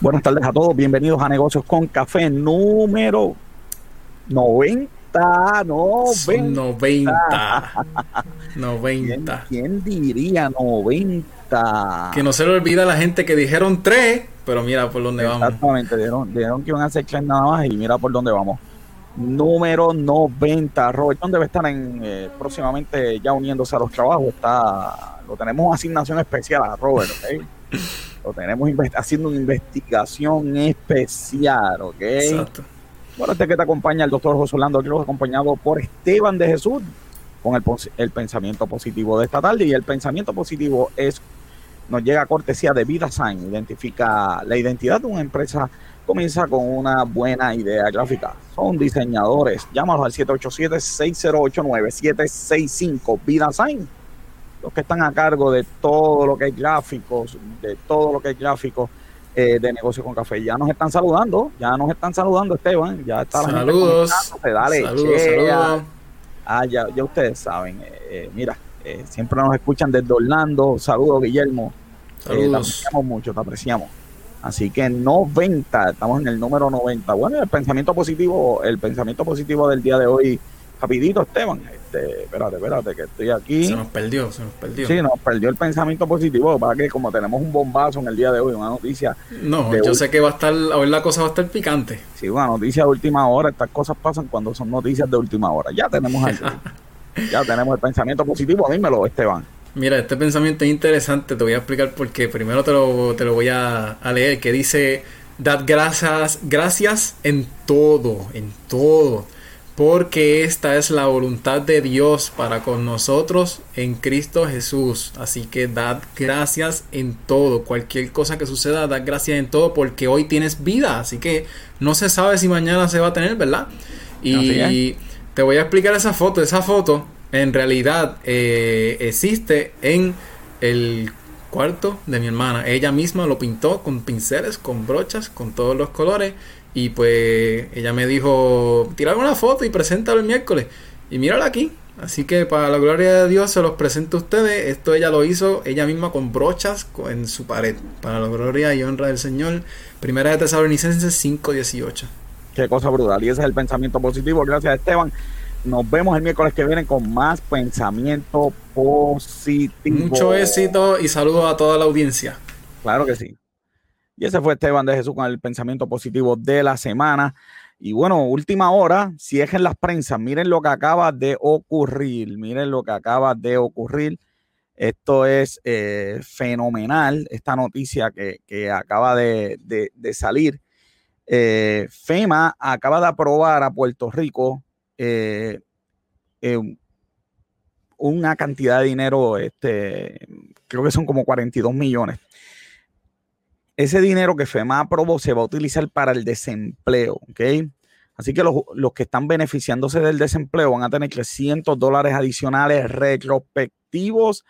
Buenas tardes a todos, bienvenidos a Negocios con Café número 90, 90. 90. 90. ¿Quién, diría 90? Que no se le olvida a la gente que dijeron 3, pero mira por dónde vamos. Exactamente, dijeron, dijeron, que iban a hacer 3 nada más y mira por dónde vamos. Número 90, Robert, ¿dónde va a estar en, eh, próximamente ya uniéndose a los trabajos? Está, lo tenemos asignación especial a Robert, ¿ok? Lo tenemos haciendo una investigación especial, ¿ok? Exacto. Bueno, este que te acompaña el doctor José Orlando, aquí acompañado por Esteban de Jesús, con el, el, pensamiento positivo de esta tarde. Y el pensamiento positivo es nos llega a cortesía de Vida Sign, identifica la identidad de una empresa, comienza con una buena idea gráfica. Son diseñadores, llámalos al 787-608-9765, Vida Sign los que están a cargo de todo lo que es gráficos, de todo lo que es gráficos eh, de negocio con café. Ya nos están saludando, ya nos están saludando, Esteban. Ya está saludos, dale, saludos, saludos. Ah, ya, ya ustedes saben. Eh, eh, mira, siempre nos escuchan desde Orlando. Saludos, Guillermo. Saludos. te apreciamos mucho, te apreciamos. Así que 90, estamos en el número 90. Bueno, el pensamiento positivo, el pensamiento positivo del día de hoy, rapidito, Esteban este, espérate, espérate, que estoy aquí. Se nos perdió, se nos perdió. Sí, nos perdió el pensamiento positivo, para que como tenemos un bombazo en el día de hoy, una noticia. No, yo sé que va a estar, hoy la cosa va a estar picante. Sí, una noticia de última hora, estas cosas pasan cuando son noticias de última hora. Ya tenemos el, ya tenemos el pensamiento positivo, dímelo, Esteban. Mira, este pensamiento es interesante, te voy a explicar por qué. Primero te lo, te lo voy a, a leer, que dice, dad gracias, gracias en todo, en todo porque esta es la voluntad de Dios para con nosotros en Cristo Jesús. Así que dad gracias en todo, cualquier cosa que suceda, dad gracias en todo porque hoy tienes vida, así que no se sabe si mañana se va a tener, ¿verdad? Y te voy a explicar esa foto, esa foto en realidad eh, existe en el cuarto de mi hermana. Ella misma lo pintó con pinceles, con brochas, con todos los colores y pues ella me dijo, tirar una foto y preséntalo el miércoles. Y mírala aquí. Así que para la gloria de Dios se los presento a ustedes. Esto ella lo hizo ella misma con brochas en su pared. Para la gloria y honra del Señor. Primera de Tesalonicenses 5.18. Qué cosa brutal. Y ese es el pensamiento positivo. Gracias Esteban. Nos vemos el miércoles que viene con más pensamiento positivo. Mucho éxito y saludos a toda la audiencia. Claro que sí. Y ese fue Esteban de Jesús con el pensamiento positivo de la semana. Y bueno, última hora, si es en las prensas, miren lo que acaba de ocurrir, miren lo que acaba de ocurrir. Esto es eh, fenomenal, esta noticia que, acaba de, salir. Eh, FEMA acaba de aprobar a Puerto Rico eh, una cantidad de dinero, este, creo que son como 42 millones ese dinero que FEMA aprobó se va a utilizar para el desempleo, ¿ok? Así que los, que están beneficiándose del desempleo van a tener 300 dólares adicionales retrospectivos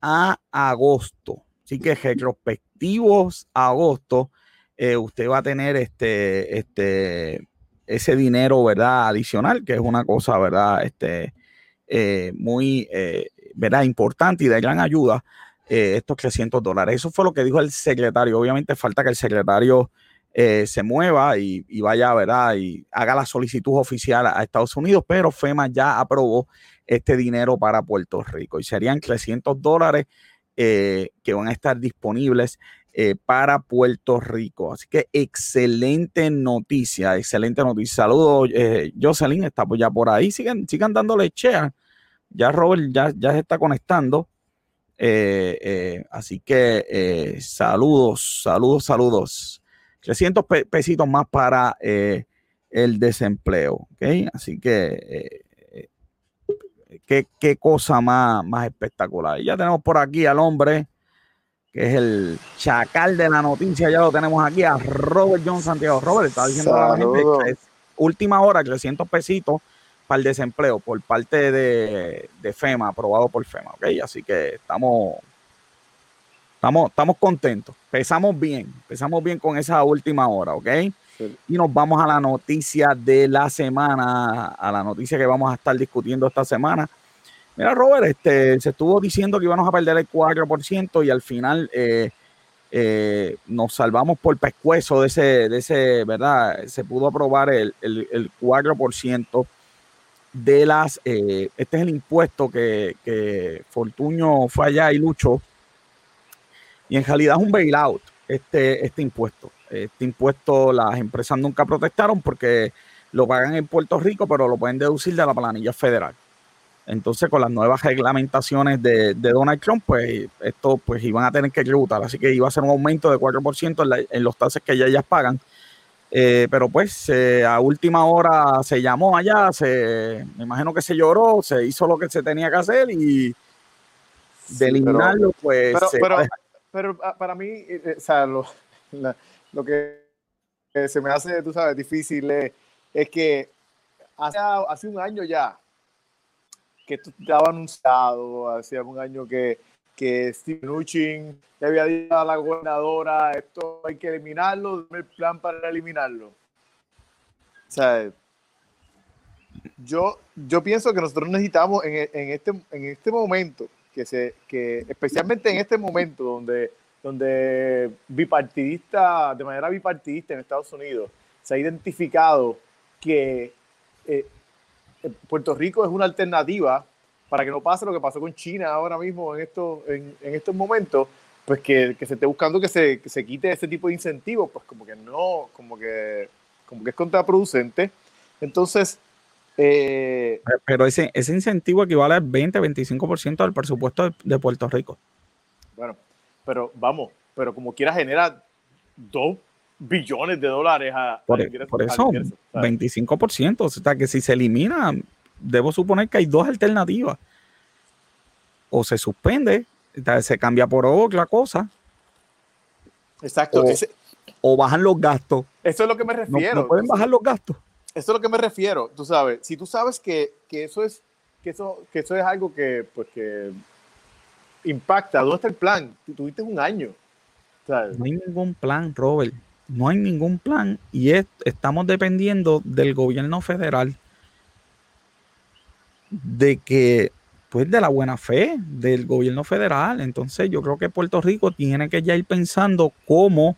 a agosto. Así que retrospectivos a agosto, eh, usted va a tener este, este, ese dinero, ¿verdad? Adicional, que es una cosa, ¿verdad? Este, eh, muy, eh, ¿verdad? Importante y de gran ayuda eh, estos 300 dólares. Eso fue lo que dijo el secretario. Obviamente falta que el secretario eh, se mueva y, vaya, ¿verdad? Y haga la solicitud oficial a, Estados Unidos, pero FEMA ya aprobó este dinero para Puerto Rico y serían 300 dólares eh, que van a estar disponibles para Puerto Rico. Así que excelente noticia, excelente noticia. Saludos, Jocelyn, está ya por ahí. Sigan, sigan dándole share. Ya Robert ya, ya se está conectando. Eh, eh, así que eh, saludos, saludos, saludos. 300 pesitos más para el desempleo. ¿okay? Así que qué, qué, cosa más, más espectacular. ya tenemos por aquí al hombre que es el chacal de la noticia. Ya lo tenemos aquí a Robert John Santiago. Robert, está diciendo a la gente que es última hora, 300 pesitos para el desempleo por parte de, FEMA, aprobado por FEMA, ¿ok? Así que estamos, estamos, estamos contentos, empezamos bien, empezamos bien con esa última hora, ¿ok? Y nos vamos a la noticia de la semana, a la noticia que vamos a estar discutiendo esta semana. Mira, Robert, este, se estuvo diciendo que íbamos a perder el 4% y al final eh, eh, nos salvamos por pescuezo de ese, de ese, ¿verdad? Se pudo aprobar el, el, el 4% de las, eh, este es el impuesto que, que, Fortuño fue allá y luchó, y en realidad es un bailout este, este impuesto. Este impuesto las empresas nunca protestaron porque lo pagan en Puerto Rico, pero lo pueden deducir de la planilla federal. Entonces, con las nuevas reglamentaciones de, de, Donald Trump, pues esto pues iban a tener que tributar. Así que iba a ser un aumento de 4% en, en los taxes que ya ellas pagan. Eh, pero pues eh, a última hora se llamó allá, se, me imagino que se lloró, se hizo lo que se tenía que hacer y de eliminarlo, pues... Pero, pero, pero, ah, para mí, eh, o sea, lo, la, lo que se me hace, tú sabes, difícil es, es que hace, hace un año ya, que esto estaba anunciado, hacía un año que, que Steve Mnuchin le había dicho a la gobernadora, esto hay que eliminarlo, el plan para eliminarlo. O sea, yo, yo pienso que nosotros necesitamos en, en, este, en este momento, que se, que especialmente en este momento donde, donde bipartidista, de manera bipartidista en Estados Unidos, se ha identificado que eh, Puerto Rico es una alternativa para que no pase lo que pasó con China ahora mismo en, esto, en, en estos momentos, pues que, que, se esté buscando que se, que se quite ese tipo de incentivos, pues como que no, como que, como que es contraproducente. Entonces... Eh, Pero ese, ese incentivo equivale al 20-25% del presupuesto de, de, Puerto Rico. Bueno, pero vamos, pero como quiera genera 2 billones de dólares a... Por, ingreso, por eso, ingreso, 25%, o sea que si se elimina, debo suponer que hay dos alternativas. O se suspende, se cambia por otra cosa. Exacto. O, ese, o, bajan los gastos. Eso es lo que me refiero. No, no pueden bajar los gastos. Eso es lo que me refiero. Tú sabes, si tú sabes que, que eso es que eso, que eso es algo que, pues, que impacta, ¿dónde está el plan? Tú tuviste un año. ¿sabes? No hay ningún plan, Robert. No hay ningún plan y es, estamos dependiendo del gobierno federal de que, pues de la buena fe del gobierno federal. Entonces yo creo que Puerto Rico tiene que ya ir pensando cómo,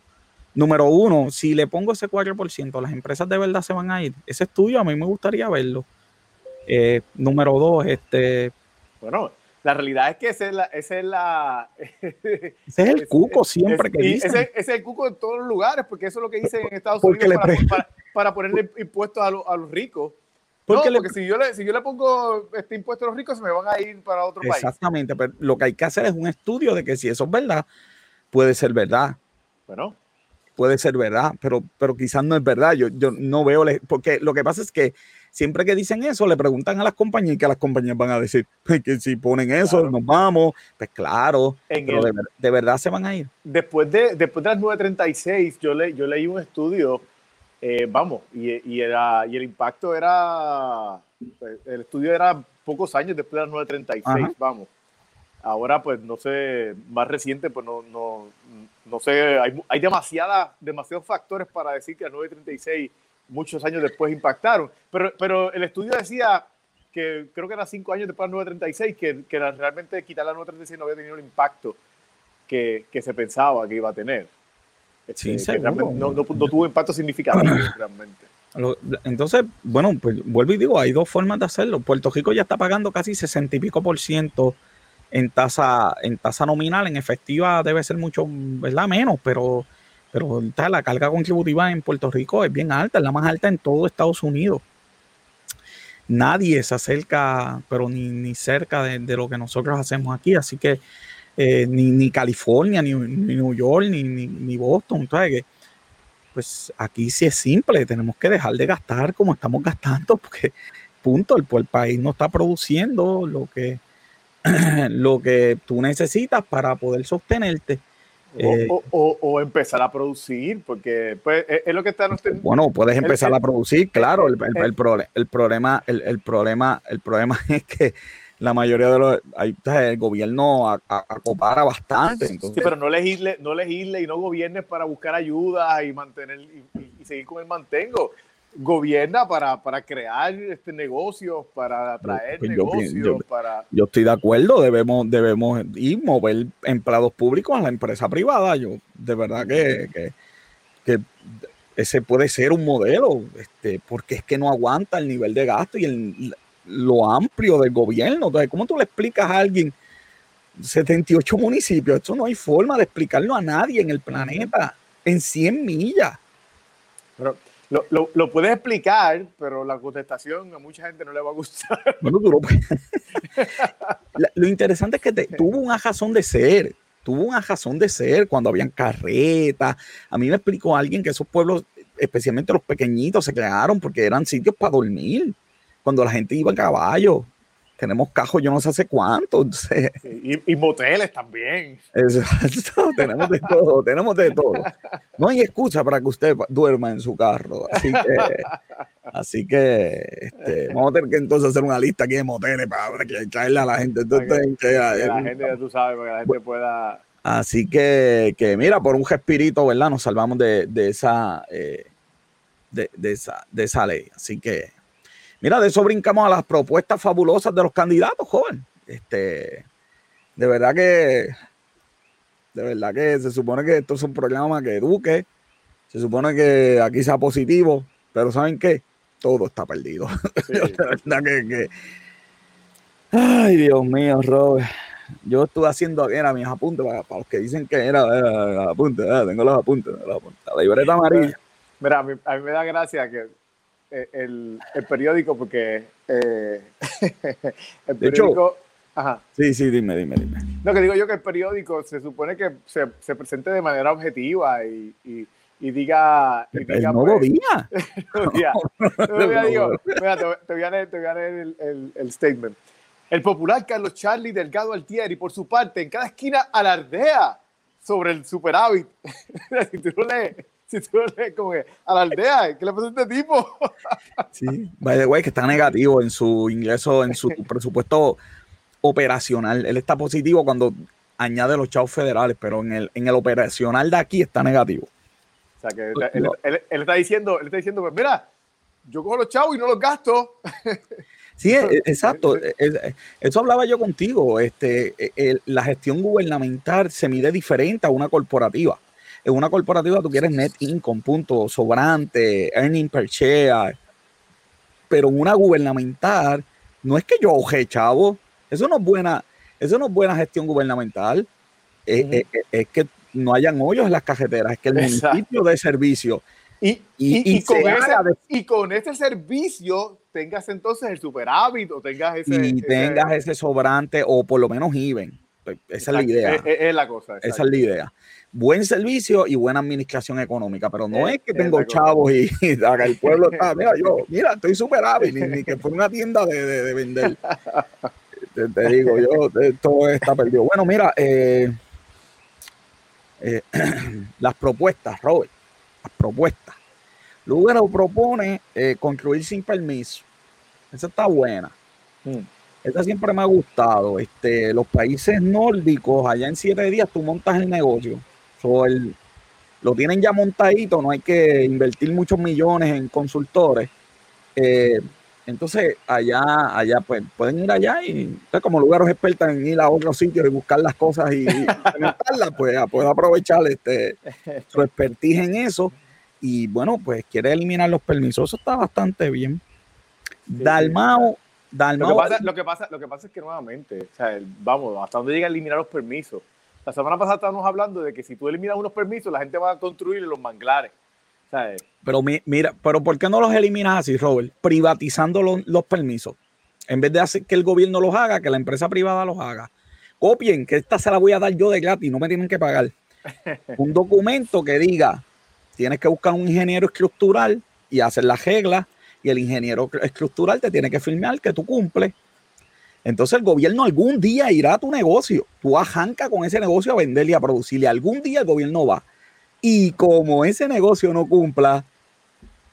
número uno, si le pongo ese 4%, las empresas de verdad se van a ir. Ese estudio a mí me gustaría verlo. Eh, número dos, este... Bueno, la realidad es que ese es, la, ese es, la, ese es el cuco siempre es, que dicen. Ese, ese, es el cuco en todos los lugares, porque eso es lo que dicen en Estados porque Unidos para, para, para, ponerle impuestos a, lo, a los ricos. Porque, no, porque le, si, yo le, si yo le pongo este impuesto a los ricos, se me van a ir para otro exactamente, país. Exactamente, pero lo que hay que hacer es un estudio de que si eso es verdad, puede ser verdad. Bueno. Puede ser verdad, pero, pero quizás no es verdad. Yo, yo no veo, porque lo que pasa es que siempre que dicen eso, le preguntan a las compañías y que las compañías van a decir que si ponen eso, claro. nos vamos. Pues claro, en pero el, de, de, verdad se van a ir. Después de, después de las 9.36, yo, le, yo leí un estudio, eh, vamos, y, y, era, y el impacto era, el estudio era pocos años después de las 9.36, Ajá. vamos. Ahora, pues, no sé, más reciente, pues no, no, no sé, hay, hay demasiada, demasiados factores para decir que las 9.36 muchos años después impactaron. Pero, pero el estudio decía que creo que era cinco años después de la 936, que, que realmente quitar la 936 no había tenido el impacto que, que se pensaba que iba a tener. Sí, que no, no, no, tuvo impacto significativo realmente. Entonces, bueno, pues vuelvo y digo, hay dos formas de hacerlo. Puerto Rico ya está pagando casi 60 y pico por ciento en tasa, en tasa nominal, en efectiva debe ser mucho, ¿verdad? Menos, pero pero la carga contributiva en Puerto Rico es bien alta, es la más alta en todo Estados Unidos. Nadie se acerca, pero ni, ni cerca de, de, lo que nosotros hacemos aquí, así que eh, ni, ni, California, ni, ni, New York, ni, ni Boston, ¿sabes? Que, pues aquí sí es simple, tenemos que dejar de gastar como estamos gastando, porque punto, el, el país no está produciendo lo que, lo que tú necesitas para poder sostenerte. Eh, o, o, o, empezar a producir, porque pues, es, es lo que está... Bueno, puedes empezar el, a producir, claro. El, el, el, el problema, el, problema, el problema es que la mayoría de los... Hay, el gobierno acopara bastante. Entonces, sí, pero no legisle, no legisle y no gobiernes para buscar ayuda y mantener y, seguir con el mantengo. gobierna para, para crear este negocios, para atraer Pues yo negocios, yo- para... Yo estoy de acuerdo, debemos, debemos ir mover empleados públicos a la empresa privada. Yo, de verdad que, que- que ese puede ser un modelo, este, porque es que no aguanta el nivel de gasto y el, lo amplio del gobierno. Entonces, ¿cómo tú le explicas a alguien 78 municipios? Esto no hay forma de explicarlo a nadie en el planeta en 100 millas. Pero lo, lo, lo puedes explicar, pero la contestación a mucha gente no le va a gustar. Bueno, tú lo interesante es que te- tuvo una razón de ser, tuvo una razón de ser cuando habían carretas. A mí me explicó alguien que esos pueblos, especialmente los pequeñitos, se crearon porque eran sitios para dormir. Cuando la gente iba en caballo, tenemos cajos yo no sé hace cuánto. Entonces, Y, y moteles también. exacto, tenemos de todo, tenemos de todo. No hay excusa para que usted duerma en su carro. Así que, así que este, vamos a tener que entonces hacer una lista aquí de moteles para, que traerle a la gente. Entonces, que- que- Que la gente, ya tú sabes, para que la gente pueda... Así que, que mira, por un respirito, ¿verdad? Nos salvamos de, de esa, eh, de, de esa, de esa ley. Así que, mira, de eso brincamos a las propuestas fabulosas de los candidatos, joven. Este, de verdad que, de verdad que se supone que esto es un programa que eduque, se supone que aquí sea positivo, pero ¿saben qué? Todo está perdido. sí. de verdad que, que- Ay, Dios mío, Robert. Yo estuve haciendo, era mis apuntes, para, para los que dicen que era, era, los apuntes, tengo los apuntes, los apuntes. La libreta amarilla. Mira, a mí, a mí me da gracia que eh, el, el periódico, porque eh, el periódico... Ajá. Sí, sí, dime, dime, dime. No, que digo yo que el periódico se supone que se, se presente de manera objetiva y, y, y diga... Y El diga nuevo pues, día. nuevo día. Nuevo día, digo, mira, te, te voy a leer, te voy a leer el, el- el statement. El popular Carlos Charlie Delgado Altieri, por su parte, en cada esquina alardea sobre el superávit. si tú lo lees, si tú como que alardea, ¿qué le pasa a este tipo? Sí, by the way, que está negativo en su ingreso, en su presupuesto operacional. Él está positivo cuando añade los chavos federales, pero en el, en el operacional de aquí está negativo. O sea, que él, él- él- él está diciendo, él está diciendo, pues mira, yo cojo los chavos y no los gasto. Sí, e- e- exacto. E- Eso hablaba yo contigo. Este, el- la gestión gubernamental se mide diferente a una corporativa. En una corporativa tú quieres net income, punto, sobrante, earning per share. Pero en una gubernamental, no es que yo oje, chavo. Eso no es buena, eso no es buena gestión gubernamental. Es, Ujú. es- es- es que no hayan hoyos en las cajeteras, es que el Exacto. municipio de servicio Y, Y- y, y con se ese, de- y con este servicio tengas entonces el superávit o tengas ese... y ese- tengas ese sobrante o por lo menos even. Pues, Esa es la Exacto, idea. Es, es- la cosa. Esa exacto. es la idea. Buen servicio y buena administración económica, pero no Es- es que tengo chavos y, y acá el pueblo está, mira, yo, mira, estoy súper hábil, ni, ni que fue una tienda de, de- de vender. Te, te digo, yo, eh, todo está perdido. Bueno, mira, eh, eh, las propuestas, Robert, las propuestas. Lugaro propone eh, construir sin permiso. Esa está buena. Mm. Esta siempre me ha gustado. Este, los países nórdicos, allá en siete días tú montas el negocio. So, el- lo tienen ya montadito, no hay que invertir muchos millones en consultores. Eh, entonces, allá, allá, pues, pueden ir allá y usted como lugares expertos en ir a otros sitios y buscar las cosas y, y pues, a- puede aprovechar este, su expertise en eso. Y bueno, pues quiere eliminar los permisos. Eso está bastante bien. Dalmao, Lo que, pasa, lo, que pasa, lo que pasa es que nuevamente, o sea, vamos, hasta dónde llega a eliminar los permisos. La semana pasada estábamos hablando de que si tú eliminas unos permisos, la gente va a construir los manglares. ¿sabes? Pero mi- mira, pero ¿por qué no los eliminas así, Robert? Privatizando los, los permisos. En vez de hacer que el gobierno los haga, que la empresa privada los haga. Copien, que esta se la voy a dar yo de gratis, no me tienen que pagar. Un documento que diga, tienes que buscar un ingeniero estructural y hacer las reglas, y el ingeniero estructural te tiene que firmar que tú cumples. Entonces el gobierno algún día irá a tu negocio. Tú arranca con ese negocio a venderle y a producirle. Algún día el gobierno va. Y como ese negocio no cumpla,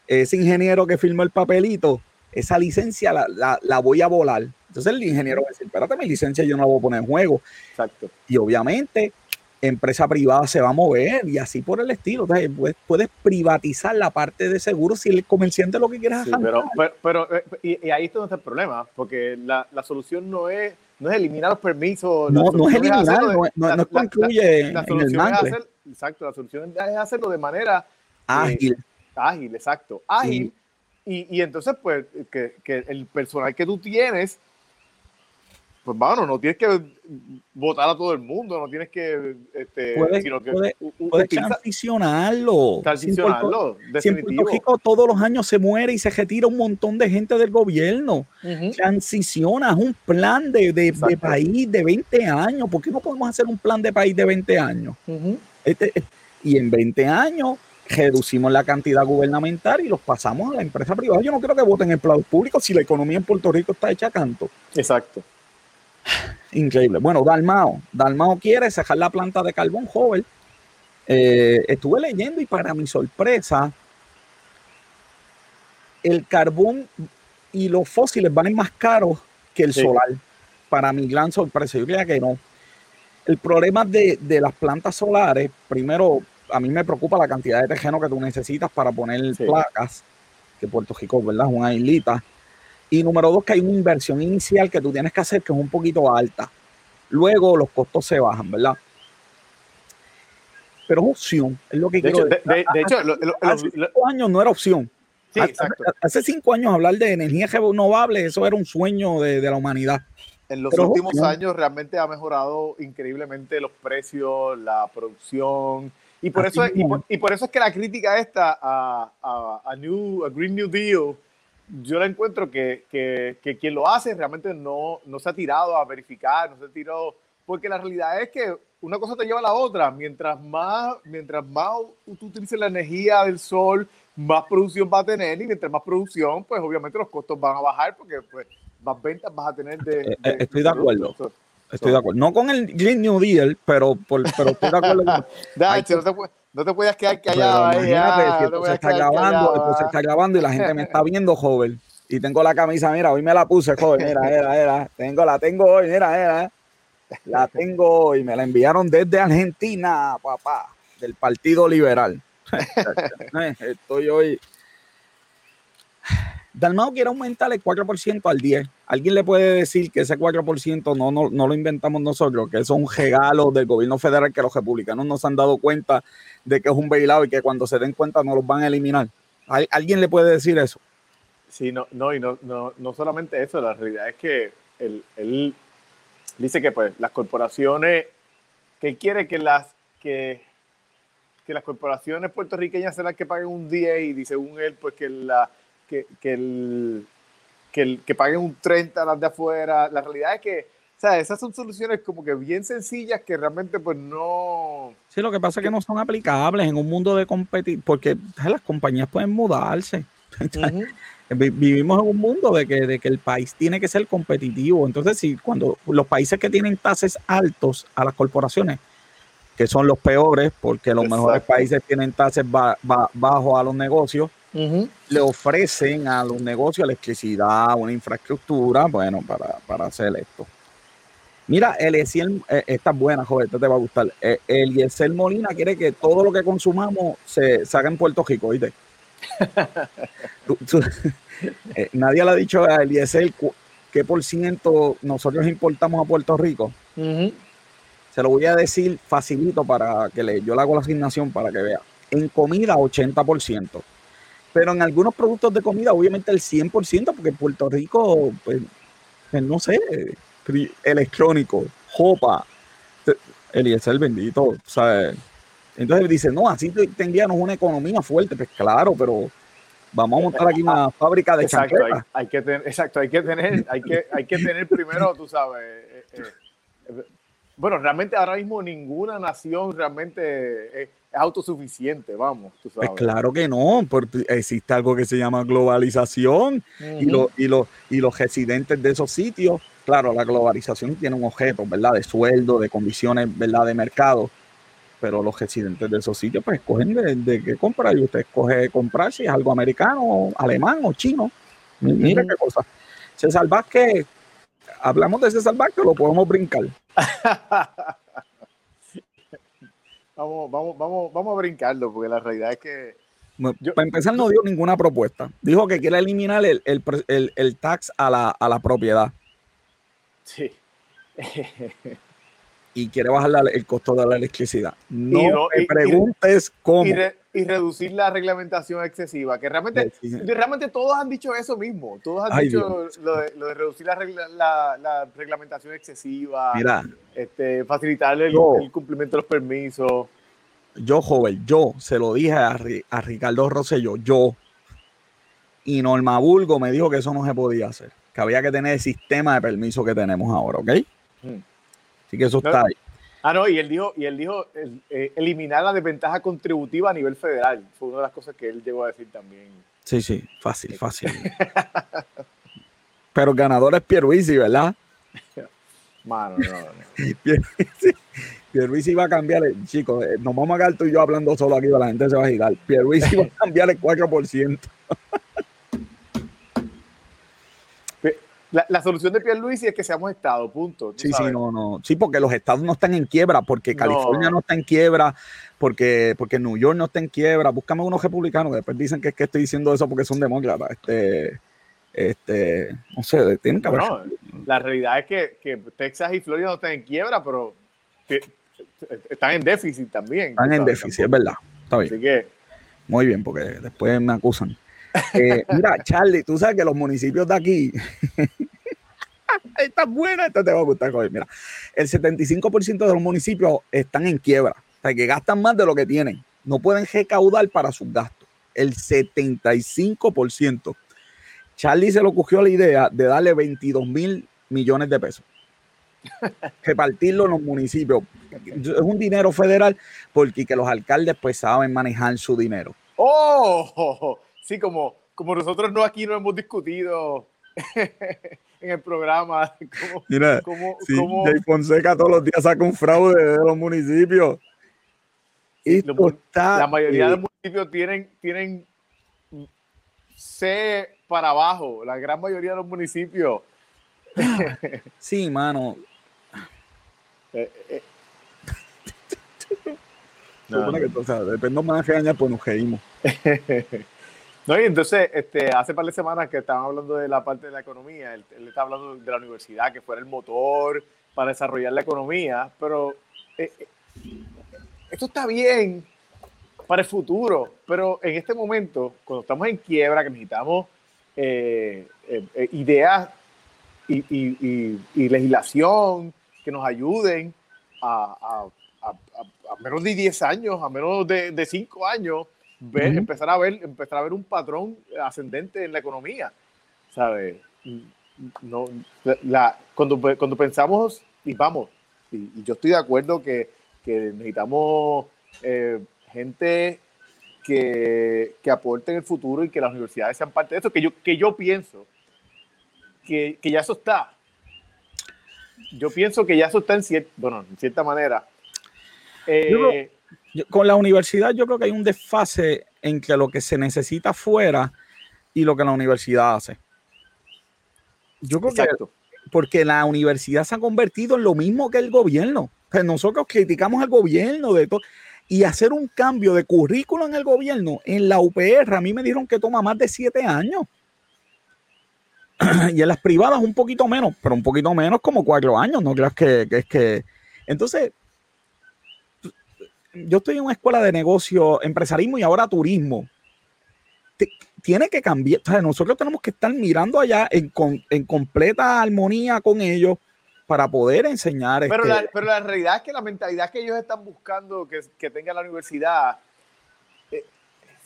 ese ingeniero que firmó el papelito, esa licencia la, la- la voy a volar. Entonces el ingeniero va a decir, espérate, mi licencia yo no la voy a poner en juego. Exacto. Y obviamente empresa privada se va a mover y así por el estilo. puedes, privatizar la parte de seguro si el comerciante lo que quiere sí, pero, pero, eh, y, ahí está el problema, porque la, la, solución no es, no es eliminar los permisos. No, no es eliminar, no, no, no concluye la, es hacer, Exacto, la solución es hacerlo de manera eh, ágil. ágil, exacto. Ágil. Y, y, entonces, pues, que, que el personal que tú tienes pues mano, no tienes que votar a todo el mundo, no tienes que, este, puedes, sino que puedes, transicionarlo. Transicionarlo, definitivo. todos los años se muere y se retira un montón de gente del gobierno. Transiciona, es un plan de, de, país de 20 años. ¿Por qué no podemos hacer un plan de país de 20 años? Este, y en 20 años reducimos la cantidad gubernamental y los pasamos a la empresa privada. Yo no creo que voten empleados públicos si la economía en Puerto Rico está hecha a canto. Exacto. Increíble. Bueno, Dalmao. Dalmao quiere cerrar la planta de carbón joven. Eh, estuve leyendo y para mi sorpresa, el carbón y los fósiles valen más caros que el solar. Para mi gran sorpresa, yo creía que no. El problema de, las plantas solares, primero, a mí me preocupa la cantidad de terreno que tú necesitas para poner placas, que Puerto Rico, ¿verdad? Es una islita. Y número dos, que hay una inversión inicial que tú tienes que hacer que es un poquito alta. Luego los costos se bajan, ¿verdad? Pero es opción, es lo que quiero decir. De, hecho, hace cinco años no era opción. Sí, hace, exacto. hace, cinco años hablar de energía renovable, eso era un sueño de, la humanidad. En los últimos años realmente ha mejorado increíblemente los precios, la producción. Y por, eso, y por, eso es que la crítica esta a, a, a, New, a Green New Deal yo la encuentro que, que, que, quien lo hace realmente no, no se ha tirado a verificar, no se ha tirado, porque la realidad es que una cosa te lleva a la otra. Mientras más, mientras más tú utilices la energía del sol, más producción va a tener y mientras más producción, pues obviamente los costos van a bajar porque pues más ventas vas a tener de... Eh, eh, estoy de acuerdo. Estoy de acuerdo. No con el Green New Deal, pero, por, pero estoy de acuerdo. Con... No te puedes quedar callado ahí. esto se está grabando, esto se está grabando y la gente me está viendo, joven. Y tengo la camisa, mira, hoy me la puse, joven. Mira, mira, mira. Tengo, la tengo hoy, mira, mira. La tengo hoy. Me la enviaron desde Argentina, papá, del Partido Liberal. Estoy hoy Dalmao quiere aumentar el 4% al 10%. ¿Alguien le puede decir que ese 4% no, no, no lo inventamos nosotros, que eso es un regalo del gobierno federal que los republicanos no se han dado cuenta de que es un bailado y que cuando se den cuenta no los van a eliminar? ¿Alguien le puede decir eso? Sí, no, no, y no, no, no solamente eso, la realidad es que él, él dice que pues las corporaciones, que quiere que las, que, que las corporaciones puertorriqueñas sean las que paguen un 10 y según él, pues que la que, que, el, que, el, que paguen un 30 las de afuera. La realidad es que, o sea, esas son soluciones como que bien sencillas que realmente pues no... Sí, lo que pasa es que no son aplicables en un mundo de competir, porque las compañías pueden mudarse. Vivimos en un mundo de que, de que el país tiene que ser competitivo. Entonces, si cuando los países que tienen tasas altos a las corporaciones, que son los peores, porque los mejores países tienen tasas bajos a los negocios, le ofrecen a los negocios electricidad, una infraestructura, bueno, para, para hacer esto. Mira, el eh, esta es buena, joven, esta te va a gustar. El eh, Eliezer Molina quiere que todo lo que consumamos se, haga en Puerto Rico, ¿oíste? Eh, nadie le ha dicho a Eliezer qué por ciento nosotros importamos a Puerto Rico. Se lo voy a decir facilito para que le, yo le hago la asignación para que vea. En comida, 80% pero en algunos productos de comida, obviamente el 100%, porque en Puerto Rico, pues, pues no sé, electrónico, jopa, el bendito, ¿sabes? Entonces dice, no, así tendríamos una economía fuerte, pues claro, pero vamos a montar aquí una fábrica de exacto, hay, que tener, exacto, hay que tener, hay que, hay que tener primero, tú sabes, eh, eh, eh, bueno, realmente ahora mismo ninguna nación realmente es, autosuficiente, vamos. Pues claro que no, porque existe algo que se llama globalización y, y, y los residentes de esos sitios, claro, la globalización tiene un objeto, ¿verdad? De sueldo, de condiciones, ¿verdad? De mercado, pero los residentes de esos sitios pues escogen de, qué comprar y usted escoge comprar si es algo americano, alemán o chino. Mira qué cosa. César Vázquez, hablamos de César Vázquez, lo podemos brincar. vamos, vamos, vamos, vamos a brincarlo, porque la realidad es que. para empezar, no dio ninguna propuesta. Dijo que quiere eliminar el, el, el, tax a la, a la propiedad. Sí. y quiere bajar el costo de la electricidad. No, te preguntes cómo. Y, reducir la reglamentación excesiva, que realmente, realmente todos han dicho eso mismo. Todos han dicho lo de, reducir la, la, reglamentación excesiva, este, facilitar el, cumplimiento de los permisos. Yo, joven, yo se lo dije a, a Ricardo Rosselló, yo. Y Norma Bulgo me dijo que eso no se podía hacer, que había que tener el sistema de permiso que tenemos ahora, ¿ok? Hmm. Así que eso está ahí. Ah, no, y él dijo, y él dijo eh, eliminar la desventaja contributiva a nivel federal. Fue una de las cosas que él llegó a decir también. Sí, sí, fácil, fácil. Pero el ganador es Pierluisi, ¿verdad? Mano, no, no. Pierluisi, Pierluisi va a cambiar, chicos, eh, nos vamos a quedar tú y yo hablando solo aquí, la gente se va a girar. Pierluisi va a cambiar el 4%. La, solución de Pierluisi es que seamos Estado, punto. Sí, sí, no, no. Sí, porque los estados no están en quiebra, porque California no, está en quiebra, porque, porque New York no está en quiebra. Búscame unos republicanos, después dicen que es que estoy diciendo eso porque son demócratas. Este, este, no sé, tienen que haber. la realidad es que, Texas y Florida no están en quiebra, pero están en déficit también. Están en déficit, es verdad. Está bien. Así que. Muy bien, porque después me acusan. Eh, mira, Charlie, tú sabes que los municipios de aquí. Está buena, esta te va a gustar. Mira, el 75% de los municipios están en quiebra, o sea, que gastan más de lo que tienen. No pueden recaudar para sus gastos. El 75%. Charlie se le ocurrió la idea de darle 22 mil millones de pesos. Repartirlo en los municipios. Es un dinero federal porque que los alcaldes pues saben manejar su dinero. ¡Oh! Sí, como, como nosotros no aquí no hemos discutido en el programa. Como, Mira, si Jay Fonseca todos los días saca un fraude de los municipios. la mayoría de los municipios tienen, tienen C para abajo, la gran mayoría de los municipios. Sí, mano. Eh, eh. no, que, o sea, depende más de años, pues nos reímos. No, y entonces, este, hace par de semanas que estaban hablando de la parte de la economía, él, está hablando de la universidad, que fuera el motor para desarrollar la economía, pero eh, eh, esto está bien para el futuro, pero en este momento, cuando estamos en quiebra, que necesitamos eh, ideas y, legislación que nos ayuden a, menos de 10 años, a menos de 5 años, empezar a ver, empezar a ver un patrón ascendente en la economía, ¿sabes? No, la, cuando, cuando pensamos, y vamos, y, yo estoy de acuerdo que, que necesitamos eh, gente que, que, aporte en el futuro y que las universidades sean parte de eso, que yo, que yo pienso que, que ya eso está. Yo pienso que ya eso está en, cierta, bueno, en cierta manera. Eh, con la universidad yo creo que hay un desfase entre lo que se necesita fuera y lo que la universidad hace. Yo creo que porque la universidad se ha convertido en lo mismo que el gobierno. nosotros criticamos al gobierno de todo y hacer un cambio de currículo en el gobierno, en la UPR, a mí me dijeron que toma más de siete años. y en las privadas un poquito menos, pero un poquito menos como cuatro años, no creas que, que es que... Entonces, yo estoy en una escuela de negocio, empresarismo y ahora turismo. tiene que cambiar. nosotros tenemos que estar mirando allá en, completa armonía con ellos para poder enseñar. Pero, la, pero la realidad es que la mentalidad que ellos están buscando que, que tenga la universidad eh,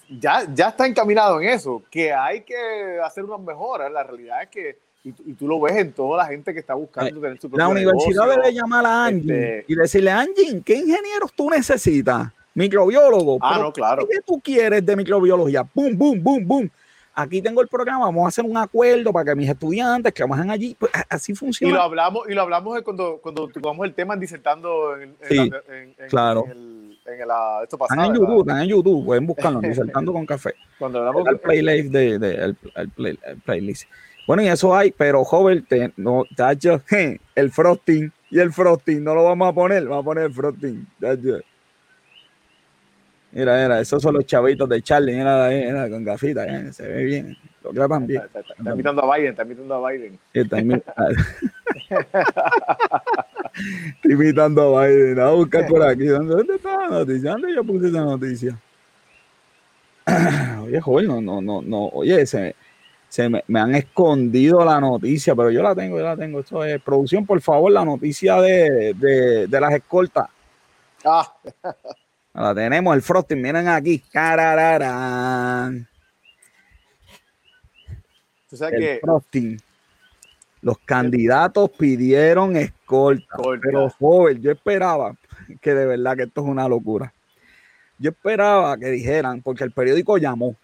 ya, ya está encaminado en eso, que hay que hacer unas mejoras. La realidad es que y, tú lo ves en toda la gente que está buscando tener su La universidad debe llamar a Angie este y decirle, Angie, ¿qué ingenieros tú necesitas? Microbiólogo. Ah, no, claro. ¿Qué tú quieres de microbiología? Boom, boom, boom, boom. Aquí tengo el programa, vamos a hacer un acuerdo para que mis estudiantes que trabajen allí, pues así funciona. Y lo hablamos, y lo hablamos cuando, cuando tocamos el tema disertando en, sí, claro. el, en la, esto pasado, están en YouTube, están en YouTube, pueden buscarlo, disertando con café. Cuando hablamos el playlist de, de el, el playlist. Bueno, y eso hay, pero joven, no, tacho, el frosting y el frosting no lo vamos a poner, vamos a poner el frosting. Mira, mira, esos son los chavitos de Charlie, mira, mira con gafitas, eh, se ve bien, lo graban bien. Está, está, está invitando a Biden, está invitando a Biden. Está, invitando a Biden, a buscar por aquí. ¿Dónde está la noticia? ¿Dónde yo puse esa noticia? Oye, joven, no, no, no, no, oye, se, se me, me, han escondido la noticia, pero yo la tengo, yo la tengo. Esto es producción, por favor, la noticia de, de, de las escoltas. Ah. La tenemos, el frosting, miren aquí. Carararán. ¿Tú sabes el que frosting. Los candidatos pidieron escolta, Escolta. pero joven, yo esperaba que de verdad que esto es una locura. Yo esperaba que dijeran, porque el periódico llamó.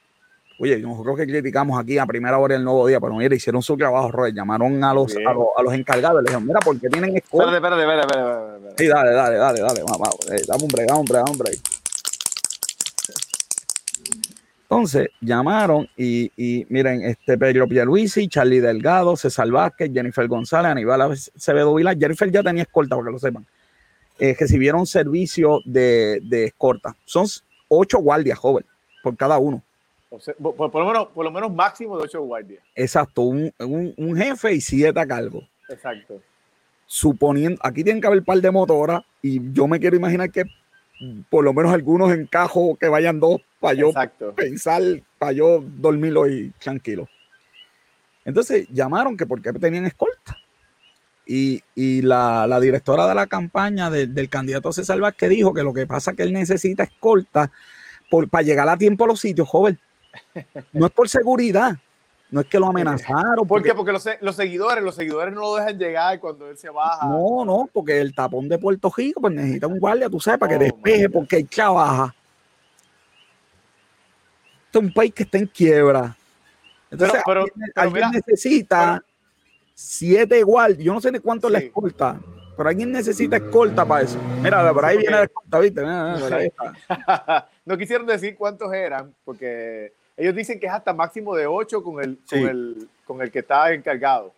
Oye, nosotros que criticamos aquí a primera hora del nuevo día, pero mira, hicieron su trabajo, Robert. Llamaron a los, a los, a los encargados, les dijeron, mira, ¿por qué tienen escolta? Espérate, espérate, espérate, espérate. Sí, dale, dale, dale, dale, vamos, eh, dame un break, dame un break, dame un break. Entonces, llamaron y, y miren, este Pedro Pierluisi, Charlie Delgado, César Vázquez, Jennifer González, Aníbal Acevedo Vilar. Jennifer ya tenía escolta, para que lo sepan. Eh, recibieron servicio de, de escolta. Son ocho guardias, joven, por cada uno. O sea, por, por lo menos, por lo menos máximo de ocho guardias. Exacto, un, un, un jefe y siete a cargo. Exacto. suponiendo, aquí tienen que haber un par de motoras y yo me quiero imaginar que por lo menos algunos encajos que vayan dos para yo Exacto. pensar, para yo dormir hoy tranquilo. Entonces llamaron que porque tenían escolta. Y, y la, la directora de la campaña de- del candidato César Vázquez dijo que lo que pasa es que él necesita escolta por, para llegar a tiempo a los sitios, joven. No es por seguridad, no es que lo amenazaron. ¿Por qué? Porque los, se- los seguidores, los seguidores no lo dejan llegar cuando él se baja. No, no, porque el tapón de Puerto Rico pues necesita un guardia, tú sabes, para que Oh, despeje, porque él trabaja. Este es un país que está en quiebra. Entonces, Pero- pero- alguien, pero alguien mira, necesita siete guardias. Yo no sé ni cuánto Sí. escolta, pero alguien necesita escolta para eso. Mira, por ahí Sí, viene porque- la escolta, ¿viste? Mira, mira, por ahí está. no quisieron decir cuántos eran, porque ellos dicen que es hasta máximo de ocho con el, Sí. con el, con el que está encargado.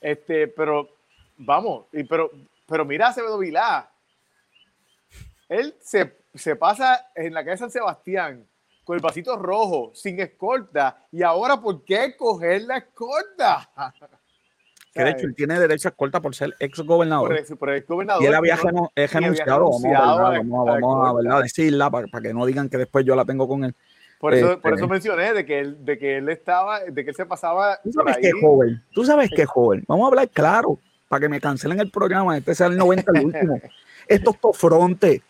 Este, pero vamos, y pero, pero mira a Acevedo Vilá. Él se, se pasa en la calle San Sebastián con el vasito rojo, sin escolta, y ahora ¿por qué coger la escolta? Que de hecho él tiene derecho a escolta por ser ex por gobernador. el, por el gobernador. Y él había ¿no? renu- eh, renunciado, vamos, a, renunciado decirla para, para que no digan que después yo la tengo con él. Por eso, por Este- eso mencioné de que él, de que él estaba, de que él se pasaba Tú sabes que joven, tú sabes que joven. Vamos a hablar claro, para que me cancelen el programa. Este sea el 90 el último. Estos tofrontes,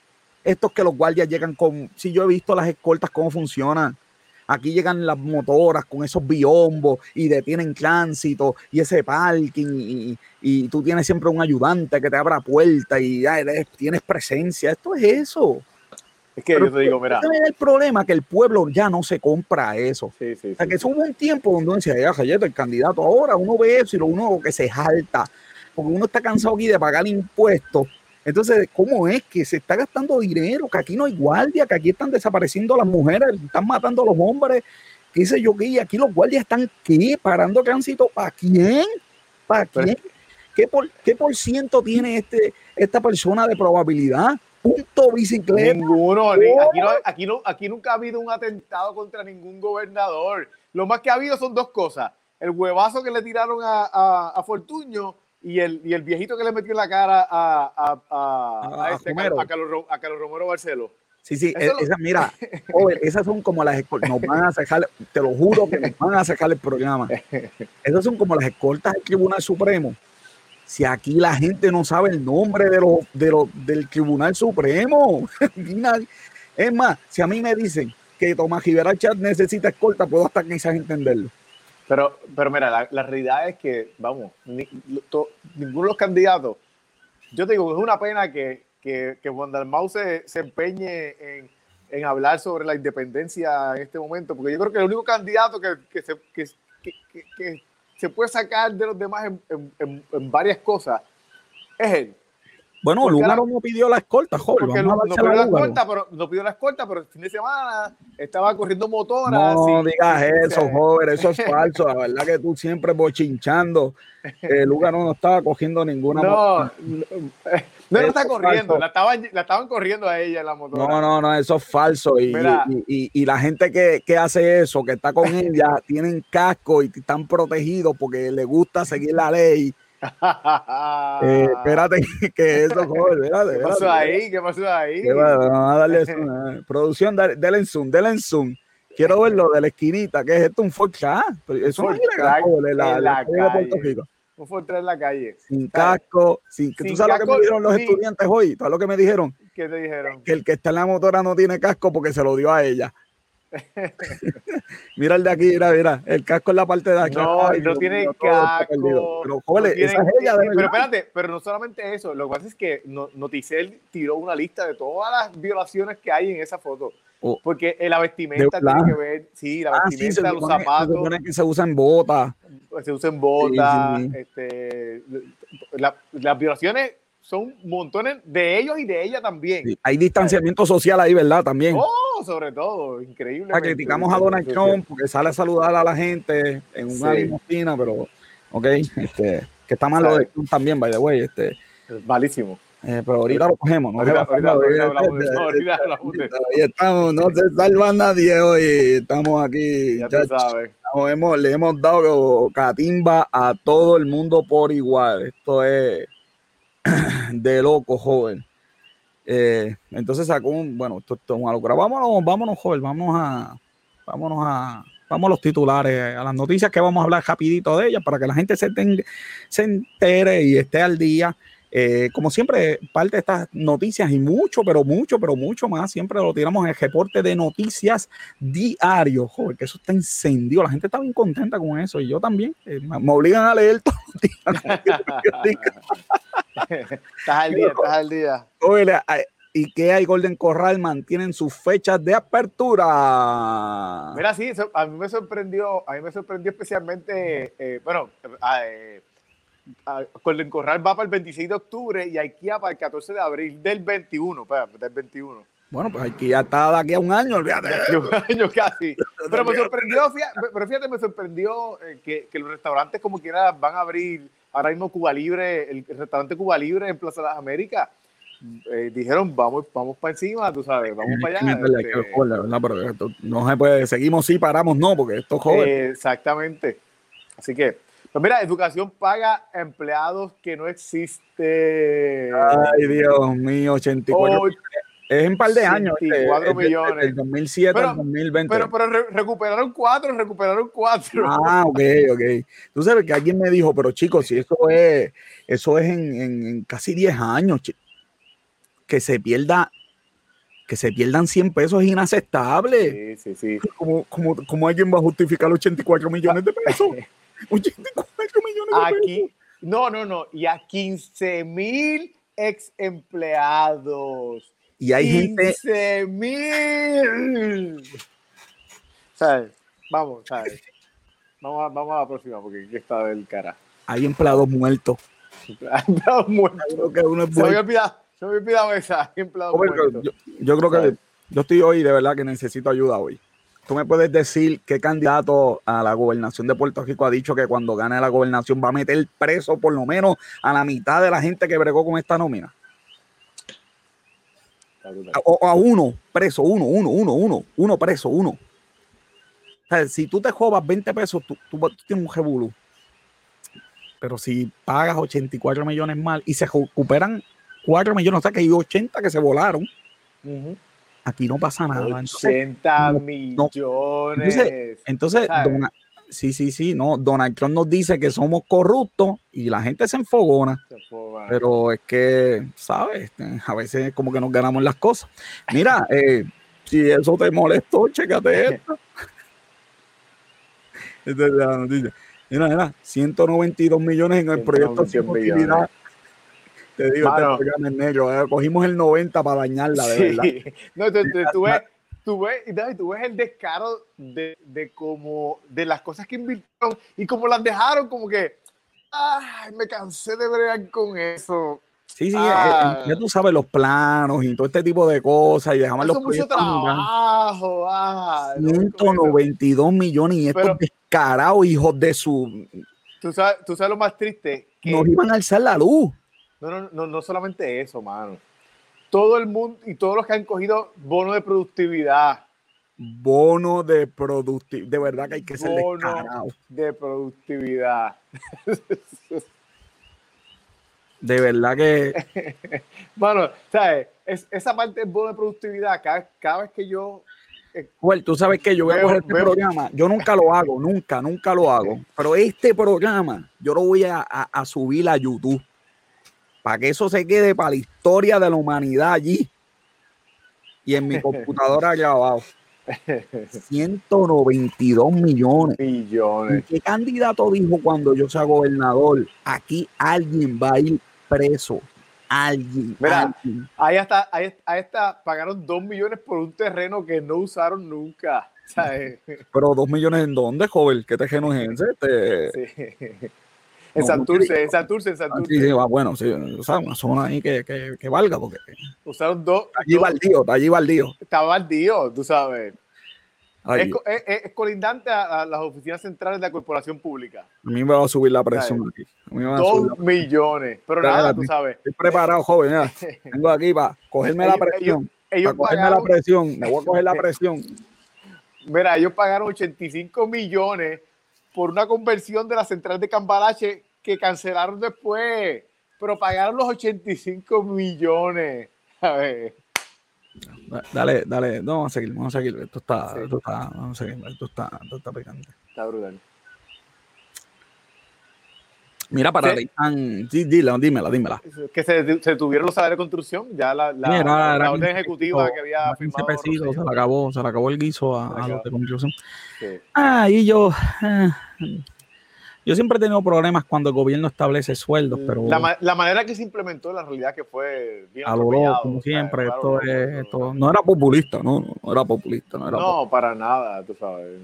estos que los guardias llegan con. Si yo he visto las escoltas cómo funcionan. Aquí llegan las motoras con esos biombos y detienen tránsito y ese parking y, y tú tienes siempre un ayudante que te abra puerta y tienes presencia. Esto es eso. Es que yo te digo, mira. Ese es el problema, que el pueblo ya no se compra eso. Sí, sí, O sea, sí, que eso hubo un tiempo donde uno decía, ya, el candidato ahora, uno ve eso y lo uno que se jalta, porque uno está cansado aquí de pagar impuestos. Entonces, ¿cómo es que se está gastando dinero? Que aquí no hay guardia, que aquí están desapareciendo las mujeres, están matando a los hombres, qué sé yo qué, y aquí los guardias están qué, parando tránsito, ¿para quién? ¿Para Pero- quién? ¿Qué por, ¿Qué por ciento tiene este, esta persona de probabilidad? Punto bicicleta. Ninguno, ni- ¿Cómo? aquí, no, aquí, no, aquí nunca ha habido un atentado contra ningún gobernador. Lo más que ha habido son dos cosas. El huevazo que le tiraron a, a, a Fortuño y el, y el viejito que le metió en la cara a, a, a, A- a a este, Romero. a Carlos, Carlos Romero Barceló. Sí, sí, Eso e- lo- esa- mira, joven, esas son como las escoltas, nos van a sacar, te lo juro que nos van a sacar el programa. Esas son como las escoltas del Tribunal Supremo. Si aquí la gente no sabe el nombre de de del Tribunal Supremo, es más, si a mí me dicen que Tomás Rivera Chat necesita escolta, puedo hasta quizás entenderlo. Pero, pero mira, la, realidad es que, vamos, ni- ninguno de los candidatos, yo te digo, es una pena que, que, que Juan Dalmau se, se empeñe en, en hablar sobre la independencia en este momento, porque yo creo que el único candidato que, se, que- que se puede sacar de los demás en, en- en- en varias cosas es él. Bueno, Lugaro no pidió la escolta, joven. Porque no, pidió la escolta, pero, no pidió la escolta, pero el fin de semana estaba corriendo motora. No digas eso, joven, eso es falso. La verdad que tú siempre bochinchando. Eh, Lugaro no estaba cogiendo ninguna. No, no, No está es corriendo, la estaban, la estaban corriendo a ella en la motora. No, no, no, eso es falso. Y, y- y- y la gente que, que hace eso, que está con ella, tienen casco y están protegidos porque les gusta seguir la ley. Eh, espérate que eso, joder, espérate, ¿Qué pasó espérate. ahí? ¿Qué pasó ahí? Qué va, Vamos a darle zoom, eh. Producción, dale, denle en zoom, denle en zoom. Quiero ver lo de la esquinita, que es esto? Un Ford Eso no es Ka joder, en la, la la calle de Puerto. Rico. Un Fortran en la calle. Sin casco, sin que tú Sin sabes lo que me dijeron los sí. estudiantes hoy, ¿sabes lo que me dijeron? ¿Qué te dijeron? Que el que está en la motora no tiene casco porque se lo dio a ella. mira el de aquí, mira, mira, el casco en la parte de aquí. No, Ay, no tiene mío, casco. Pero, no joder, tiene- esa es ella, de Pero espérate, pero no solamente eso. Lo que pasa es que no- Noticel tiró una lista de todas las violaciones que hay en esa foto. Oh. Porque eh, la vestimenta tiene que ver, sí, la Ah, sí, se vestimenta, los supone, se zapatos, supone que se usan botas. se usan botas, Sí, sí. este, la- las violaciones son montones de ellos y de ella también. Hay distanciamiento social ahí, ¿verdad? También. Oh, sobre todo, increíble. O sea, criticamos a Donald Trump porque sale a saludar a la gente en una limusina, pero, ok, este, que está mal lo de Trump también, by the way, este, Malísimo. Eh, pero ahorita lo cogemos, ¿no? Ahorita- estamos, no se salva nadie hoy, estamos aquí, Ya muchachos. sabes. Estamos- hemos- le hemos dado catimba a todo el mundo por igual, esto es de loco, joven. Eh, entonces sacó un, bueno, esto, esto es una locura. Vámonos, vámonos, joven, vamos a, vámonos a, vamos a los titulares, a las noticias que vamos a hablar rapidito de ellas para que la gente se, ten- se entere y esté al día. Eh, como siempre, parte de estas noticias y mucho, pero mucho, pero mucho más, siempre lo tiramos en el reporte de noticias diario. Joder, que eso está encendido. La gente está bien contenta con eso y yo también. Eh, me, obligan a leer todo el día. estás al día, estás al día. Oye, ay, y que hay Golden Corral mantienen sus fechas de apertura. Mira, sí, a mí me sorprendió, a mí me sorprendió especialmente, eh, bueno, a, eh, Golden Corral va para el 26 de octubre y IKEA para el 14 de abril del 21, espera, del 21. Bueno, pues aquí ya está de aquí a un año, olvídate. Un año casi. Pero me sorprendió, fíjate, pero fíjate, me sorprendió eh, que, que los restaurantes como quiera van a abrir ahora mismo Cuba Libre, el, restaurante Cuba Libre en Plaza de las Américas. Eh, dijeron, vamos, vamos para encima, tú sabes, vamos para allá. este, no se puede, seguimos sí, paramos no, porque esto joder. Eh, exactamente. Así que, pues mira, educación paga empleados que no existe. Ay, Dios mío, 84. Oh, es en un par de años. este, 84 es de- millones. Del 2007 Pero- al 2020. pero pero re- recuperaron cuatro, recuperaron cuatro. Ah, ok, ok. Tú sabes que alguien me dijo, pero chicos, si eso es, eso es en, en- en casi 10 años, que se pierda, que se pierdan 100 pesos es inaceptable. Sí, sí, sí. ¿Cómo, cómo, cómo alguien va a justificar 84 millones de pesos? 84 millones de pesos. Aquí, no, no, no. Y a 15 mil ex empleados. Y hay gente, 15 mil. ¿Sabes? Vamos, ¿sabes? Vamos a, vamos a la próxima porque aquí está del cara. hay empleados muertos. Empleados muertos. Creo que uno es Se me olvidado, se me había olvidado esa. Empleados Joven, muertos. yo, yo creo que yo estoy hoy de verdad que necesito ayuda hoy. ¿Tú me puedes decir qué candidato a la gobernación de Puerto Rico ha dicho que cuando gane la gobernación va a meter preso por lo menos a la mitad de la gente que bregó con esta nómina? O, a uno preso, uno, uno, uno, uno, uno preso, uno. O sea, si tú te jobas 20 pesos, tú, tú- tú tienes un jebulú. Pero si pagas 84 millones mal y se recuperan 4 millones, o sea que hay 80 que se volaron, Ujú. Aquí no pasa nada. Entonces, 80 no- millones. entonces. Dona- sí, sí, sí, no, Donald Trump nos dice que somos corruptos y la gente se enfogona. Se Pero es que, ¿sabes? Este, A veces como que nos ganamos las cosas. Mira, eh, si eso te molestó, chécate esto. Esta es la noticia. Mira, mira, 192 millones en el proyecto 192 sin utilidad. Te digo, este Mano. programa es negro. eh, Cogimos el 90 para dañarla, de verdad. Sí. No, tú, tú- ves, tú, ves, tú ves el descaro de, de como de las cosas que invirtieron y como las dejaron como que ay, me cansé de bregar con eso. Sí, sí, Ah. eh, ya tú sabes los planos y todo este tipo de cosas y dejaban Eso los proyectos trabajo. ah, no, con eso. 192 millones y estos descarados hijos de su... Tú sabes, tú sabes lo más triste que Nos iban a alzar la luz. No, no, no, no solamente eso, mano. Todo el mundo y todos los que han cogido bono de productividad. Bono de productividad. De verdad que hay que ser bono de productividad. de verdad que. bueno, ¿sabes? Es, esa parte del bono de productividad, cada, cada vez que yo bueno, tú sabes que yo voy a coger este programa, yo nunca lo hago, nunca, nunca lo hago, pero este programa yo lo voy a, subir a YouTube para que eso se quede para la historia de la humanidad allí y en mi computadora allá abajo. 192 millones. Millones. ¿Qué candidato dijo cuando yo sea gobernador? Aquí alguien va a ir preso alguien. Mira, ahí está, ahí, está, pagaron dos millones por un terreno que no usaron nunca. Pero dos millones en dónde, joven? ¿Qué terreno es ese? Este... En Santurce, en Santurce, en Santurce. Sí, sí, bueno, sí, o sea, una zona ahí que, que, que valga, porque. Usaron dos. Allí baldío, allí baldío. Está baldío, tú sabes. Es, colindante a, las oficinas centrales de la corporación pública. A mí me va a subir la presión aquí. Dos millones. Pero, nada, tú sabes. Estoy preparado, joven. Tengo aquí para cogerme la presión. Ellos, para cogerme la presión. Me voy a coger la presión. Mira, ellos pagaron 85 millones por una conversión de la central de Cambalache que cancelaron después. Pero pagaron los 85 millones. A ver. Dale, dale, no, vamos a seguir, vamos a seguir. Esto está, esto está, vamos a seguir, esto está, esto está picante. Está brutal. Mira, para sí. sí, dímela, dímela, dímela. Que se, se, tuvieron los salarios de construcción, ya la, la, Mira, la orden ejecutiva que había firmado. Se le acabó, se le acabó el guiso a, a los de construcción. Sí. Ah, y yo. Eh, yo siempre he tenido problemas cuando el gobierno establece sueldos, mm, pero... La, la manera que se implementó, la realidad que fue bien A lo loco, como siempre, esto es... Esto, no era populista, no, no, era populista. No, era no para nada, tú sabes.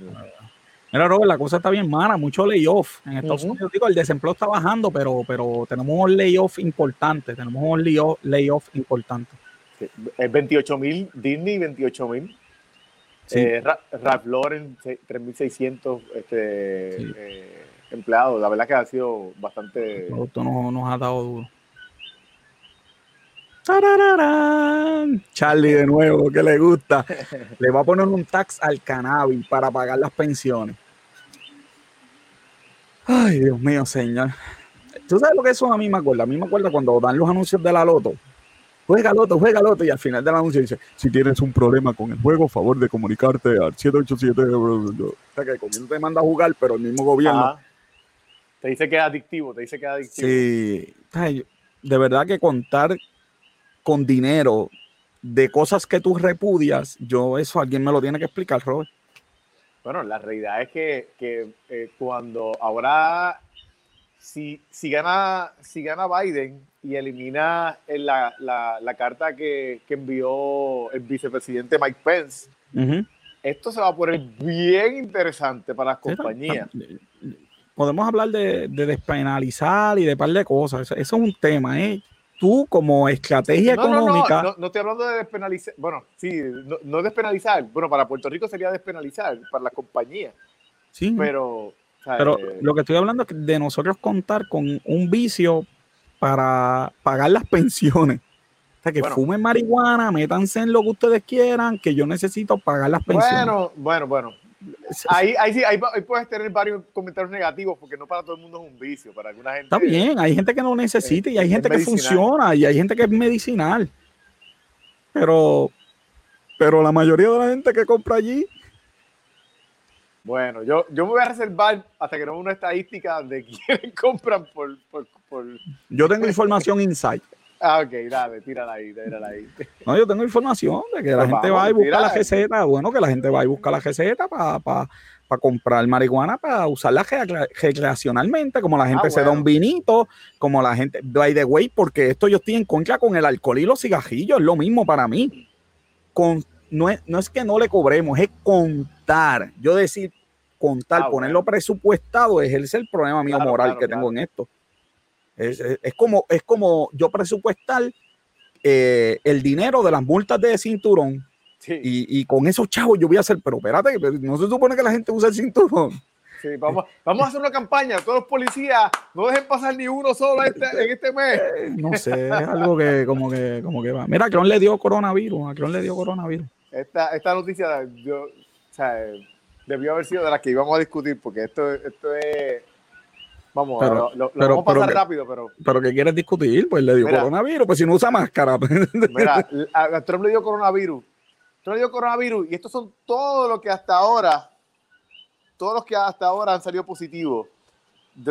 Mira, Robert, la cosa está bien mala, mucho layoff. En Estados Unidos, digo, el desempleo está bajando, pero, pero tenemos un layoff importante, tenemos un layoff, layoff importante. Sí. 28 mil, Disney 28 mil. Sí. Eh, Ralph Lauren 3.600 este, sí. eh, empleados. La verdad que ha sido bastante. El producto nos, nos ha dado duro. Charlie de nuevo, que le gusta. Le va a poner un tax al cannabis para pagar las pensiones. Ay, Dios mío, señor. ¿Tú sabes lo que eso a mí me acuerda? A mí me acuerda cuando dan los anuncios de la loto. Juega loto, juega loto. Y al final del anuncio dice: Si tienes un problema con el juego, favor de comunicarte al 787. O sea que el gobierno te manda a jugar, pero el mismo gobierno. Te dice que es adictivo, te dice que es adictivo. Sí, de verdad que contar con dinero de cosas que tú repudias, yo eso alguien me lo tiene que explicar, Robert. Bueno, la realidad es que, que eh, cuando ahora, si, si, gana, si gana Biden y elimina la, la, la carta que, que, envió el vicepresidente Mike Pence, esto se va a poner bien interesante para las compañías podemos hablar de, despenalizar y de par de cosas. Eso, es un tema, ¿eh? Tú como estrategia económica... No, no, estoy hablando de despenalizar. Bueno, sí, no, es despenalizar. Bueno, para Puerto Rico sería despenalizar, para las compañías. Sí. Pero... Pero eh, lo que estoy hablando es de nosotros contar con un vicio para pagar las pensiones. O sea, que fumen marihuana, métanse en lo que ustedes quieran, que yo necesito pagar las pensiones. Bueno, bueno, bueno. Ahí, ahí, sí, ahí, puedes tener varios comentarios negativos porque no para todo el mundo es un vicio, para alguna gente. Está bien, hay gente que no necesita y hay gente que funciona y hay gente que es medicinal. Pero, pero la mayoría de la gente que compra allí. Bueno, yo, yo me voy a reservar hasta que no una estadística de quiénes compran por, por, por... Yo tengo información insight. Ah, ok, dale, tírala ahí, tírala ahí. No, yo tengo información de que la pues gente va y busca la receta. Bueno, que la gente va y busca la receta para comprar marihuana, para usarla recreacionalmente, como la gente ah, se da un vinito, como la gente, by the way, porque esto yo estoy en contra con el alcohol y los cigajillos, es lo mismo para mí. Con, no, es, no es que no le cobremos, es contar. Yo decir, contar, ah, ponerlo presupuestado, es el problema mío moral que tengo en esto. Es, como, es como yo presupuestar eh, el dinero de las multas de cinturón y, con esos chavos yo voy a hacer, pero espérate, no se supone que la gente usa el cinturón. Sí, vamos, vamos a hacer una campaña. Todos los policías no dejen pasar ni uno solo este, en este mes. Eh, no sé, es algo que como que, como que va. Mira, a Cron le dio coronavirus. A Cron le dio coronavirus. Esta, esta noticia, yo, o sea, debió haber sido de las que íbamos a discutir, porque esto, esto es. Vamos, Pero- lo, lo- lo pero- vamos a pasar pero que- rápido, pero. Pero ¿qué quieres discutir? Pues le dio Mira. coronavirus. Pues si no usa máscara. Mira, a, Trump le dio coronavirus. Trump le dio coronavirus y estos son todos los que hasta ahora, todos los que hasta ahora han salido positivos.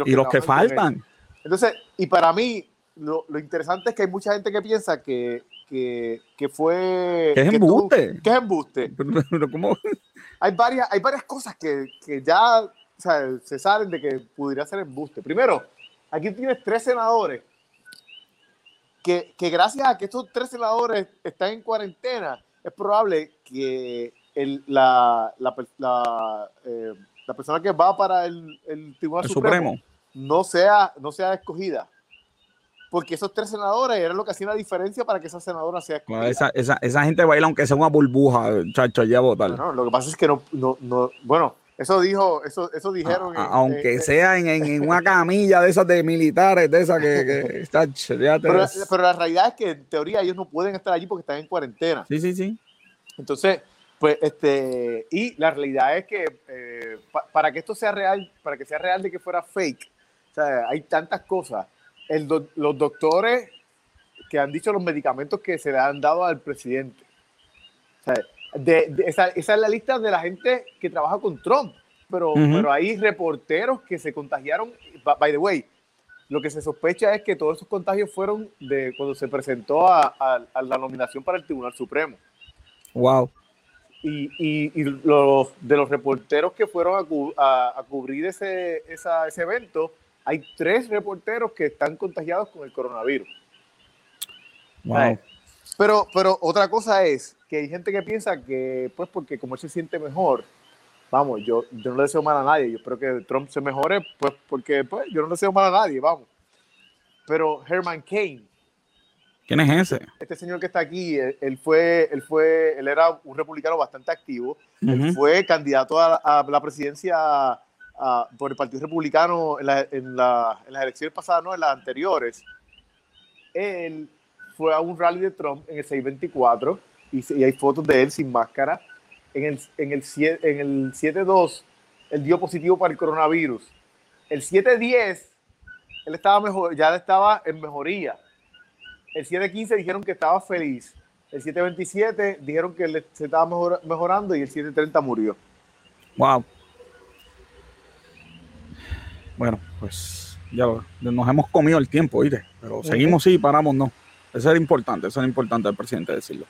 y los que faltan. Entonces, y para mí, lo, lo interesante es que hay mucha gente que piensa que, que, que fue. Que es embuste. que es embuste. ¿cómo? Hay varias, hay varias cosas que, que ya o sea, se salen de que pudiera ser embuste. Primero, aquí tienes tres senadores que, que gracias a que estos tres senadores están en cuarentena, es probable que el- la, la, la, eh, la persona que va para el, el Tribunal El Supremo, Supremo. No, sea, no sea escogida. Porque esos tres senadores eran lo que hacían la diferencia para que esa senadora sea escogida. Bueno, esa, esa, esa gente baila aunque sea una burbuja, chacho, allá a votar. No, lo que pasa es que no, no, no bueno, eso dijo, eso, eso dijeron. A- en- a- aunque en- sea en, en- en una camilla de esas de militares, de esas que, que te- pero, pero la realidad es que en teoría ellos no pueden estar allí porque están en cuarentena. Sí, sí, sí. Entonces, pues, este, y la realidad es que eh, pa- para que esto sea real, para que sea real de que fuera fake, o sea, hay tantas cosas. El doc- los doctores que han dicho los medicamentos que se le han dado al presidente. O sea, de- de- esa, esa es la lista de la gente que trabaja con Trump. Pero, pero hay reporteros que se contagiaron. By the way, lo que se sospecha es que todos esos contagios fueron de cuando se presentó a, a- a la nominación para el Tribunal Supremo. Wow. Y, y- y los, de los reporteros que fueron a- a cubrir ese, esa- ese evento, hay tres reporteros que están contagiados con el coronavirus. Wow. Pero, pero otra cosa es que hay gente que piensa que, pues, porque como él se siente mejor, vamos, yo, yo no le deseo mal a nadie. Yo espero que Trump se mejore, pues, porque pues, yo no le deseo mal a nadie, vamos. Pero Herman Cain, ¿Quién es ese? este señor que está aquí, él, él fue, él fue, él era un republicano bastante activo. Él fue candidato a, a la presidencia a- por el Partido Republicano en, la- en la- en las elecciones pasadas, no en las anteriores. Él fue a un rally de Trump en el 624 y, hay fotos de él sin máscara. En el, en el, en el 7-2, él dio positivo para el coronavirus. El 7-10, él estaba mejor, ya estaba en mejoría. El 7-15 dijeron que estaba feliz. El 7-27 dijeron que le- se estaba mejor- mejorando y el 7-30 murió. Wow. Bueno, pues ya lo- nos hemos comido el tiempo, ¿oíste? Pero seguimos sí, paramos no. Eso era importante, eso era importante al presidente decirlo.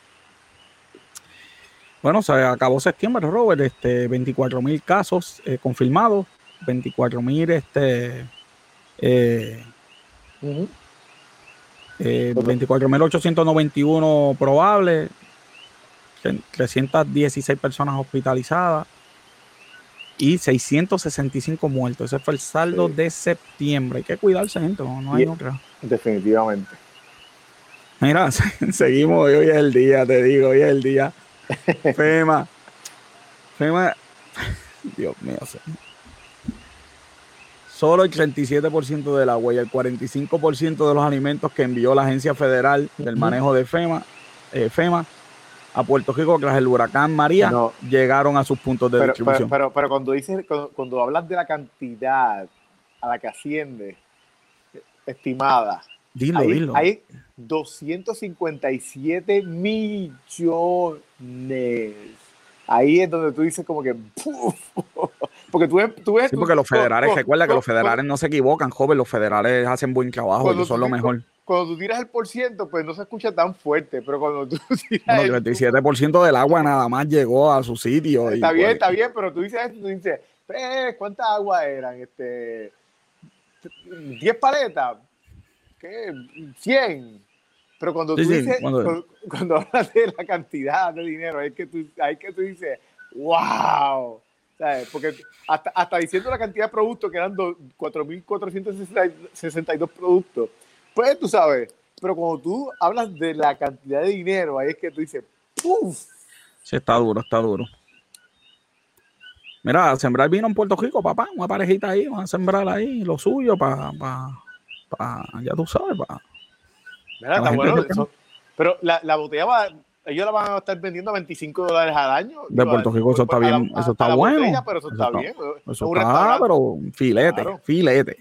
Bueno, se acabó septiembre, Robert, este, 24 mil casos eh, confirmados, 24 mil este, eh, eh, 24.891 probables, tre- 316 personas hospitalizadas y 665 muertos. Ese fue el saldo Sí. de septiembre. Hay que cuidarse, gente, no, no hay Y- otra. Definitivamente. Mira, se- seguimos, hoy es el día, te digo, hoy es el día. FEMA. FEMA. Dios mío. Solo el 37% del agua y el 45% de los alimentos que envió la Agencia Federal del. Manejo de FEMA, eh, FEMA a Puerto Rico tras el huracán María No. llegaron a sus puntos de Pero, pero, distribución. pero, pero cuando dices, cuando, cuando hablas de la cantidad a la que asciende estimada, dilo, dilo. hay 257 millones. Ahí es donde tú dices como que ¡puf! porque tú ves, tú ves Sí, tú- porque los federales, cu- cu- recuerda que los federales no se equivocan, joven, los federales hacen buen trabajo, ellos son lo mejor. cuando tú tiras el por ciento, pues no se escucha tan fuerte, pero cuando tú tiras Bueno, el- el 27% del agua nada más llegó a su sitio. y Está bien, pues, está bien, pero tú dices esto, tú dices, eh, ¿cuántas aguas eran? Este, 10 paletas, ¿qué? 100. Pero cuando tú sí, dices, cuando- cuando, cuando hablas de la cantidad de dinero, es que tú, ahí que tú dices, wow. ¿Sabes? Porque hasta, hasta diciendo la cantidad de productos, que eran do- 4.462 productos, pues tú sabes, pero cuando tú hablas de la cantidad de dinero, ahí es que tú dices, ¡puf! Sí, está duro, está duro. Mira, sembrar vino en Puerto Rico, papá, una parejita ahí, van a sembrar ahí lo suyo para, pa, ya tú sabes, para. Mira, está bueno. Eso, pero la, la botella va, ellos la van a estar vendiendo a 25 dólares al año. De Puerto Rico eso está bien, eso está bueno. pero eso, está, bien. Eso está, pero filete, filete.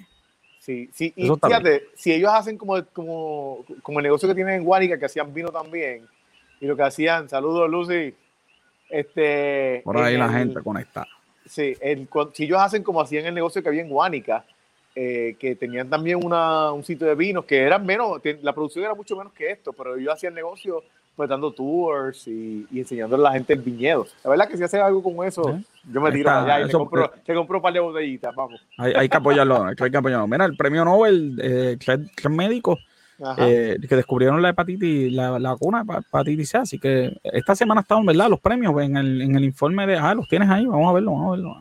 Sí, sí, y fíjate, si ellos hacen como, como, como el negocio que tienen en Guánica, que hacían vino también, y lo que hacían, saludos Lucy, este... Por ahí la gente conectada. Sí, el, si ellos hacen como hacían el negocio que había en Guánica, eh, que tenían también una, un sitio de vinos que eran menos, la producción era mucho menos que esto, pero ellos hacían negocio pues dando tours y, y enseñándole a la gente el viñedo. La verdad que si hace algo como eso, yo me tiro allá y te compro, te compro un par de botellitas, vamos. Hay, hay, que apoyarlo, hay que apoyarlo. Mira, el premio Nobel, eh, tres, médicos eh, que descubrieron la hepatitis, la, la vacuna hepatitis C, así que esta semana estaban, ¿verdad? Los premios en el, en el informe de, ah, los tienes ahí, vamos a verlo, vamos a verlo.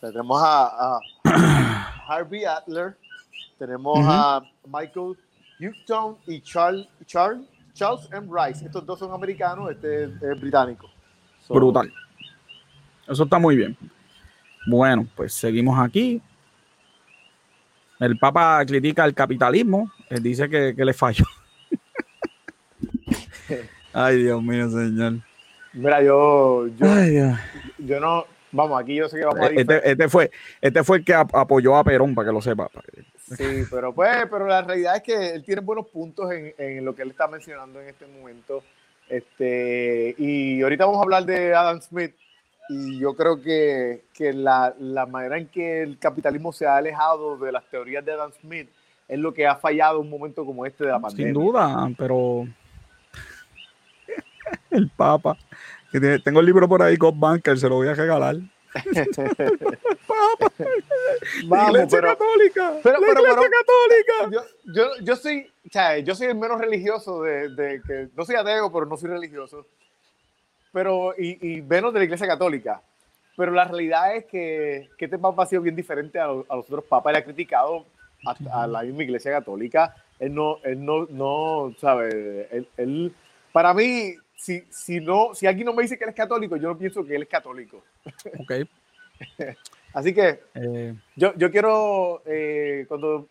Tenemos a, Harvey Adler, tenemos a Michael Houghton y Charles, Charles Charles M. Rice. Estos dos son americanos, este es, británico. Brutal. Eso está muy bien. Bueno, pues seguimos aquí. El Papa critica el capitalismo. Él dice que, le falló. Ay, Dios mío, señor. Mira, yo, yo, yo no, vamos, aquí yo sé que vamos a este, este, fue, este fue el que apoyó a Perón, para que lo sepa. Sí, pero pues, pero la realidad es que él tiene buenos puntos en, en, lo que él está mencionando en este momento. Este, y ahorita vamos a hablar de Adam Smith. Y yo creo que, que la, la, manera en que el capitalismo se ha alejado de las teorías de Adam Smith es lo que ha fallado un momento como este de la pandemia. Sin duda, pero el Papa. Que tengo el libro por ahí, God Banker, se lo voy a regalar. Vamos, iglesia católica. Pero, pero, católica. Yo, yo, yo, soy, o sea, yo soy el menos religioso de, de, que no soy ateo, pero no soy religioso. Pero, y, y menos de la iglesia católica. Pero la realidad es que, que este papa ha sido bien diferente a, a los otros papas. Él ha criticado a, a, la misma iglesia católica. Él no, él no, no sabe, él, él, para mí, si, si, no, si alguien no me dice que él es católico, yo no pienso que él es católico. Ok. Así que eh. yo, yo quiero, eh, cuando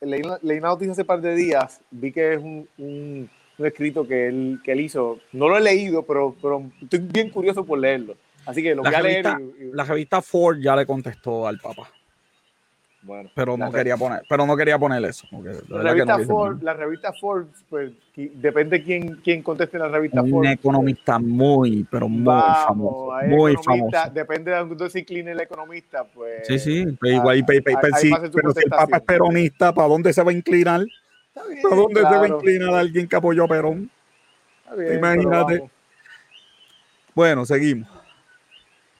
leí, leí, una noticia hace un par de días, vi que es un, un, un, escrito que él, que él hizo. No lo he leído, pero, pero estoy bien curioso por leerlo. Así que lo voy a leer. Y, la revista Ford ya le contestó al Papa. Bueno, pero no quería poner, pero no quería poner eso. La revista, Ford, la revista Forbes, pues depende quién, quién conteste la revista Un economista muy, pero muy famoso. Muy famoso. Depende de dónde se incline el economista, pues. Sí, sí, pero igual, pero si el Papa es peronista, ¿para dónde se va a inclinar? ¿Para dónde se va a inclinar alguien que apoyó a Perón? Imagínate. Bueno, seguimos.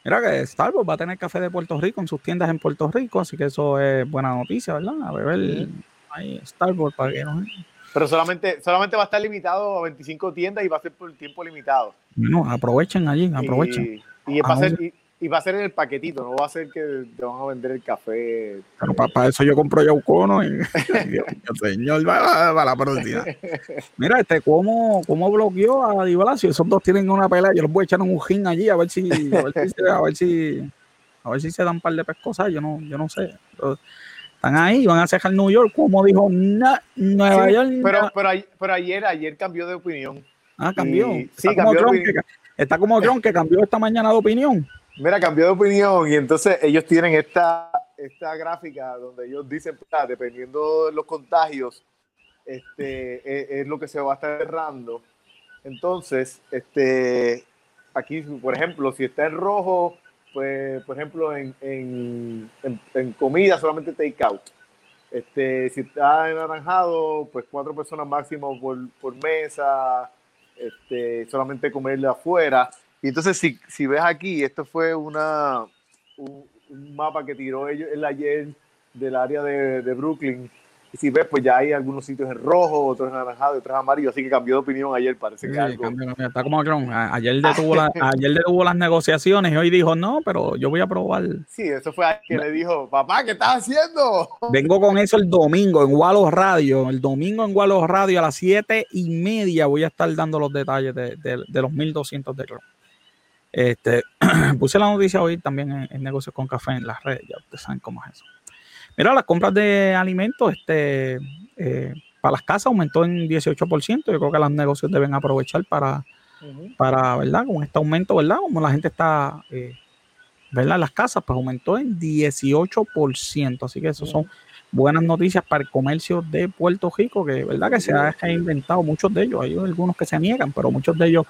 Mira que Starbucks va a tener café de Puerto Rico en sus tiendas en Puerto Rico, así que eso es buena noticia, ¿verdad? A beber ahí Starbucks para que no. Pero solamente, solamente va a estar limitado a 25 tiendas y va a ser por tiempo limitado. No, aprovechen allí, aprovechen. Y, y, va, a ser, y va a ser en el paquetito, no va a ser que te van a vender el café. Pero para, eso yo compro Yaucono y señor, va, va la próxima. Mira, este, ¿cómo, cómo bloqueó a Di Esos dos tienen una pelea, yo los voy a echar un ujín allí a ver si, a ver si, a ver si, a ver si se dan un par de pescosas, yo no, yo no sé. están ahí, van a cerrar New York, como dijo Nueva York. Pero, pero, pero, ayer, ayer cambió de opinión. Ah, cambió. sí, cambió de opinión. está como Trump que cambió esta mañana de opinión. Mira, cambió de opinión y entonces ellos tienen esta, esta gráfica donde ellos dicen, dependiendo de los contagios, este, es, lo que se va a estar cerrando. Entonces, este, aquí, por ejemplo, si está en rojo, pues, por ejemplo, en, en, en, comida solamente take out. Este, si está en anaranjado, pues cuatro personas máximo por, por mesa, este, solamente comerle afuera. Y entonces, si, si ves aquí, esto fue una, un, mapa que tiró ellos el ayer del área de, de, Brooklyn. Y si ves, pues ya hay algunos sitios en rojo, otros en anaranjado, otros en amarillo. Así que cambió de opinión ayer, parece que algo. Está como Ayer detuvo, la, ayer detuvo las negociaciones y hoy dijo, no, pero yo voy a probar. Sí, eso fue que le dijo, papá, ¿qué estás haciendo? Vengo con eso el domingo en Walos Radio. El domingo en Walos Radio a las siete y media voy a estar dando los detalles de, de, de los 1200 de Chrome. Este, puse la noticia hoy también en, negocios con café en las redes, ya ustedes saben cómo es eso. Mira, las compras de alimentos este, eh, para las casas aumentó en 18%. Yo creo que los negocios deben aprovechar para, para ¿verdad? Con este aumento, ¿verdad? Como la gente está, eh, ¿verdad? Las casas, pues aumentó en 18%. Así que eso son buenas noticias para el comercio de Puerto Rico, que verdad que se ha inventado muchos de ellos. Hay algunos que se niegan, pero muchos de ellos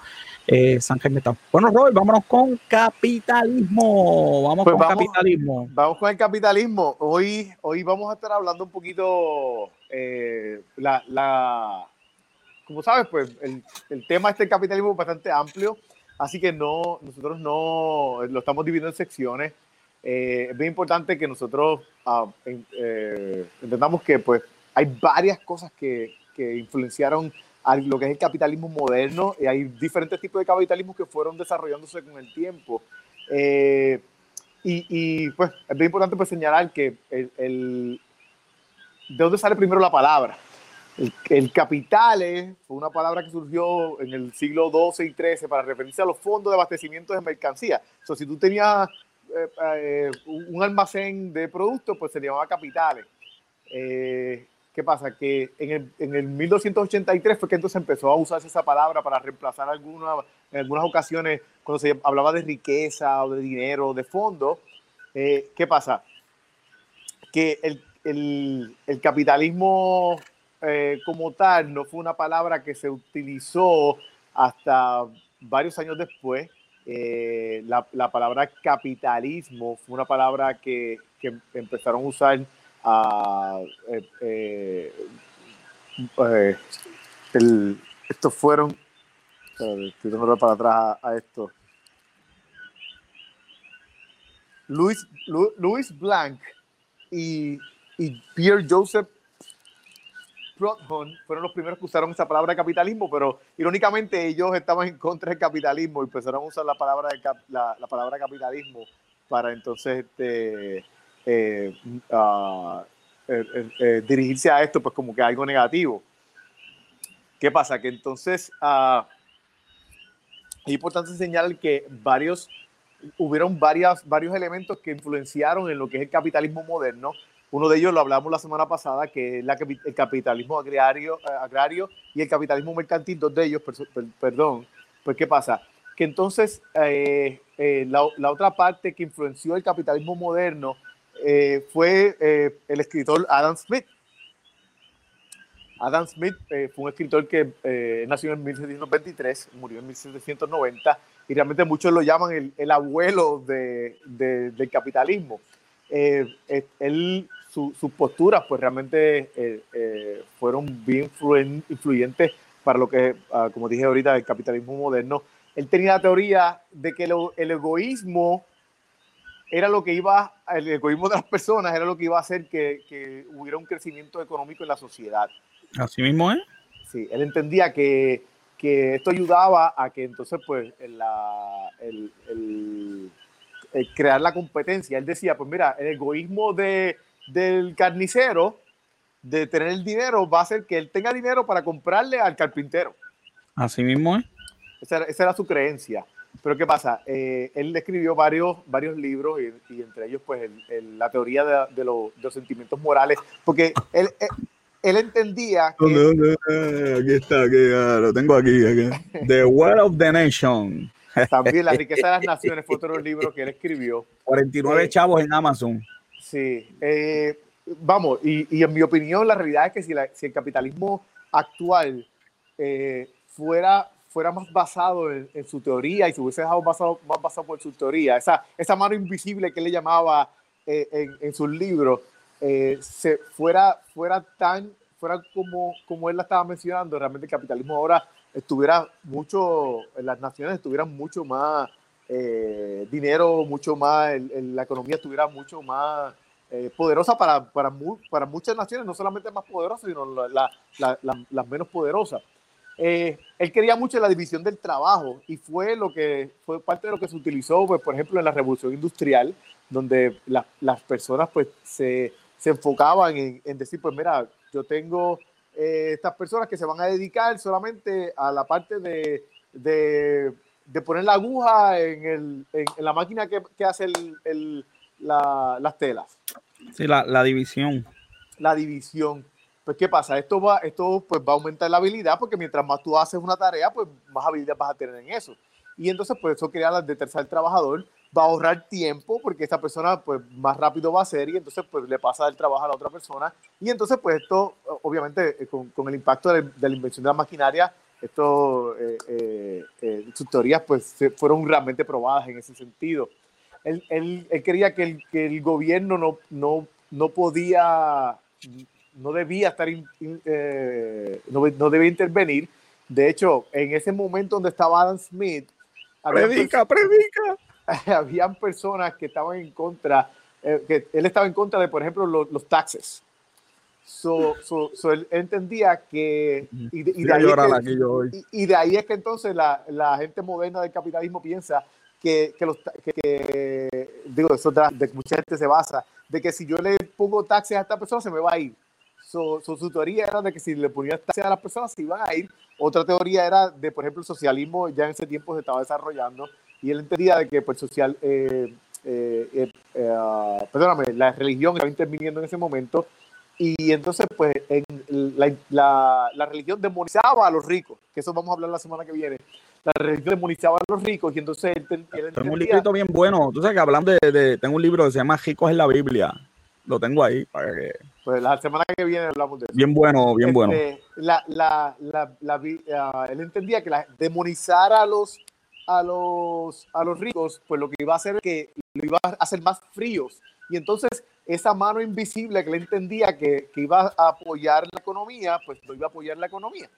eh, se han reinventado. Bueno, Roy, vámonos con capitalismo. Vamos pues con capitalismo. Vamos con el capitalismo. Hoy, hoy vamos a estar hablando un poquito eh, la, la, como sabes, pues el, el tema este del capitalismo es bastante amplio, así que no, nosotros no lo estamos dividiendo en secciones. Eh, es bien importante que nosotros uh, eh, entendamos que pues hay varias cosas que, que influenciaron a lo que es el capitalismo moderno y hay diferentes tipos de capitalismo que fueron desarrollándose con el tiempo. Eh, y, y, pues es bien importante pues, señalar que el, el, ¿de dónde sale primero la palabra? El, el capitales fue una palabra que surgió en el siglo XII y XIII para referirse a los fondos de abastecimiento de mercancía. O sea, si tú tenías eh, eh, un almacén de productos, pues se llamaba capitales. Eh, ¿Qué pasa? Que en el, en el 1283 fue que entonces empezó a usarse esa palabra para reemplazar alguna, en algunas ocasiones cuando se hablaba de riqueza o de dinero, de fondo. ¿Qué pasa? Que el, el capitalismo como tal no fue una palabra que se utilizó hasta varios años después eh, la, la, palabra capitalismo fue una palabra que, que empezaron a usar a, eh, eh, eh estos fueron estoy para atrás a, esto. Luis, Luis Blanc y, y Pierre Joseph fueron los primeros que usaron esa palabra capitalismo, pero irónicamente ellos estaban en contra del capitalismo y empezaron a usar la palabra, la, la, palabra capitalismo para entonces este, eh, uh, eh, dirigirse a esto pues como que algo negativo. ¿Qué pasa? Que entonces uh, es importante señalar que varios, hubieron varias, varios elementos que influenciaron en lo que es el capitalismo moderno uno de ellos lo hablamos la semana pasada, que es el capitalismo agrario, eh, agrario y el capitalismo mercantil, dos de ellos, perdón. Pues, ¿qué pasa? Que entonces eh, eh, la, otra parte que influenció el capitalismo moderno fue el escritor Adam Smith. Adam Smith fue un escritor que nació en 1723, murió en 1790, y realmente muchos lo llaman el, abuelo del capitalismo. él sus posturas pues realmente eh, eh, fueron bien influyentes para lo que, ah, como dije ahorita, el capitalismo moderno. Él tenía la teoría de que el egoísmo era lo que iba, el egoísmo de las personas era lo que iba a hacer que, que hubiera un crecimiento económico en la sociedad. Así mismo es. Sí, él entendía que, que esto ayudaba a que entonces pues la, el, el, crear la competencia. Él decía, pues mira, el egoísmo de, del carnicero de tener el dinero va a hacer que él tenga dinero para comprarle al carpintero. Así mismo es. Esa, era, su creencia. Pero ¿qué pasa? Eh, él escribió varios, varios libros y, entre ellos pues la teoría de, los, sentimientos morales, porque él, él, entendía que... Aquí está, aquí, ah, lo tengo aquí, The World of the Nation. También La riqueza de las naciones fue otro libro que él escribió. 49 eh, chavos en Amazon. Sí, eh, vamos, y, en mi opinión la realidad es que si, el capitalismo actual eh, fuera, fuera más basado en, su teoría y se hubiese dejado basado, más basado por su teoría, esa, esa mano invisible que le llamaba eh, en, en, sus libros, se fuera, fuera tan, fuera como, como él la estaba mencionando, realmente el capitalismo ahora estuviera mucho, las naciones estuvieran mucho más dinero, mucho más, la economía estuviera mucho más eh, poderosa para, para, para, muchas naciones, no solamente más poderosas, sino las menos poderosas. Eh, él quería mucho la división del trabajo y fue lo que fue parte de lo que se utilizó, pues, por ejemplo, en la revolución industrial, donde las personas pues, se, se enfocaban en, decir, pues mira, yo tengo eh, estas personas que se van a dedicar solamente a la parte de de poner la aguja en, el, en, la máquina que, que hace el, el, la, las telas. Sí, la, la, división. La división. Pues, ¿qué pasa? Esto va, esto pues, va a aumentar la habilidad porque mientras más tú haces una tarea, pues más habilidad vas a tener en eso. Y entonces, pues eso crea la deterza al trabajador, va a ahorrar tiempo porque esta persona, pues más rápido va a hacer y entonces, pues le pasa el trabajo a la otra persona. Y entonces, pues esto, obviamente, eh, con, con el impacto de, de, la invención de la maquinaria, esto, eh, eh, eh, sus teorías, pues fueron realmente probadas en ese sentido. Él, él, él quería que el, que el, gobierno no, no, no podía, no debía estar, in, no, no debía intervenir. De hecho, en ese momento donde estaba Adam Smith, predica, predica. Habían personas que estaban en contra, eh, que él estaba en contra de, por ejemplo, los taxes. So, so, so, él entendía que y de, y, de que, y, y de, ahí es que entonces la, la, gente moderna del capitalismo piensa que, que, los, que, que digo, eso de, de, mucha gente se basa, de que si yo le pongo taxes a esta persona se me va a ir. So, su teoría era de que si le ponía taxes a las personas se iban a ir. Otra teoría era de, por ejemplo, el socialismo ya en ese tiempo se estaba desarrollando y él entendía de que pues, social, eh, eh, eh, uh, perdóname, la religión estaba interviniendo en ese momento y entonces, pues, en la, la, la, religión demonizaba a los ricos, que eso vamos a hablar la semana que viene. La religión demonizaba a los ricos y entonces él, él entendía... Tengo un librito bien bueno. Tú sabes que hablando de, de, Tengo un libro que se llama Ricos en la Biblia. Lo tengo ahí para que... Pues la semana que viene hablamos de eso. Bien bueno, bien este, bueno. La, uh, él entendía que demonizar a los, a, los, a los ricos, pues lo que iba a hacer es que lo iba a hacer más fríos. Y entonces esa mano invisible que le entendía que, que, iba a apoyar la economía, pues no iba a apoyar la economía.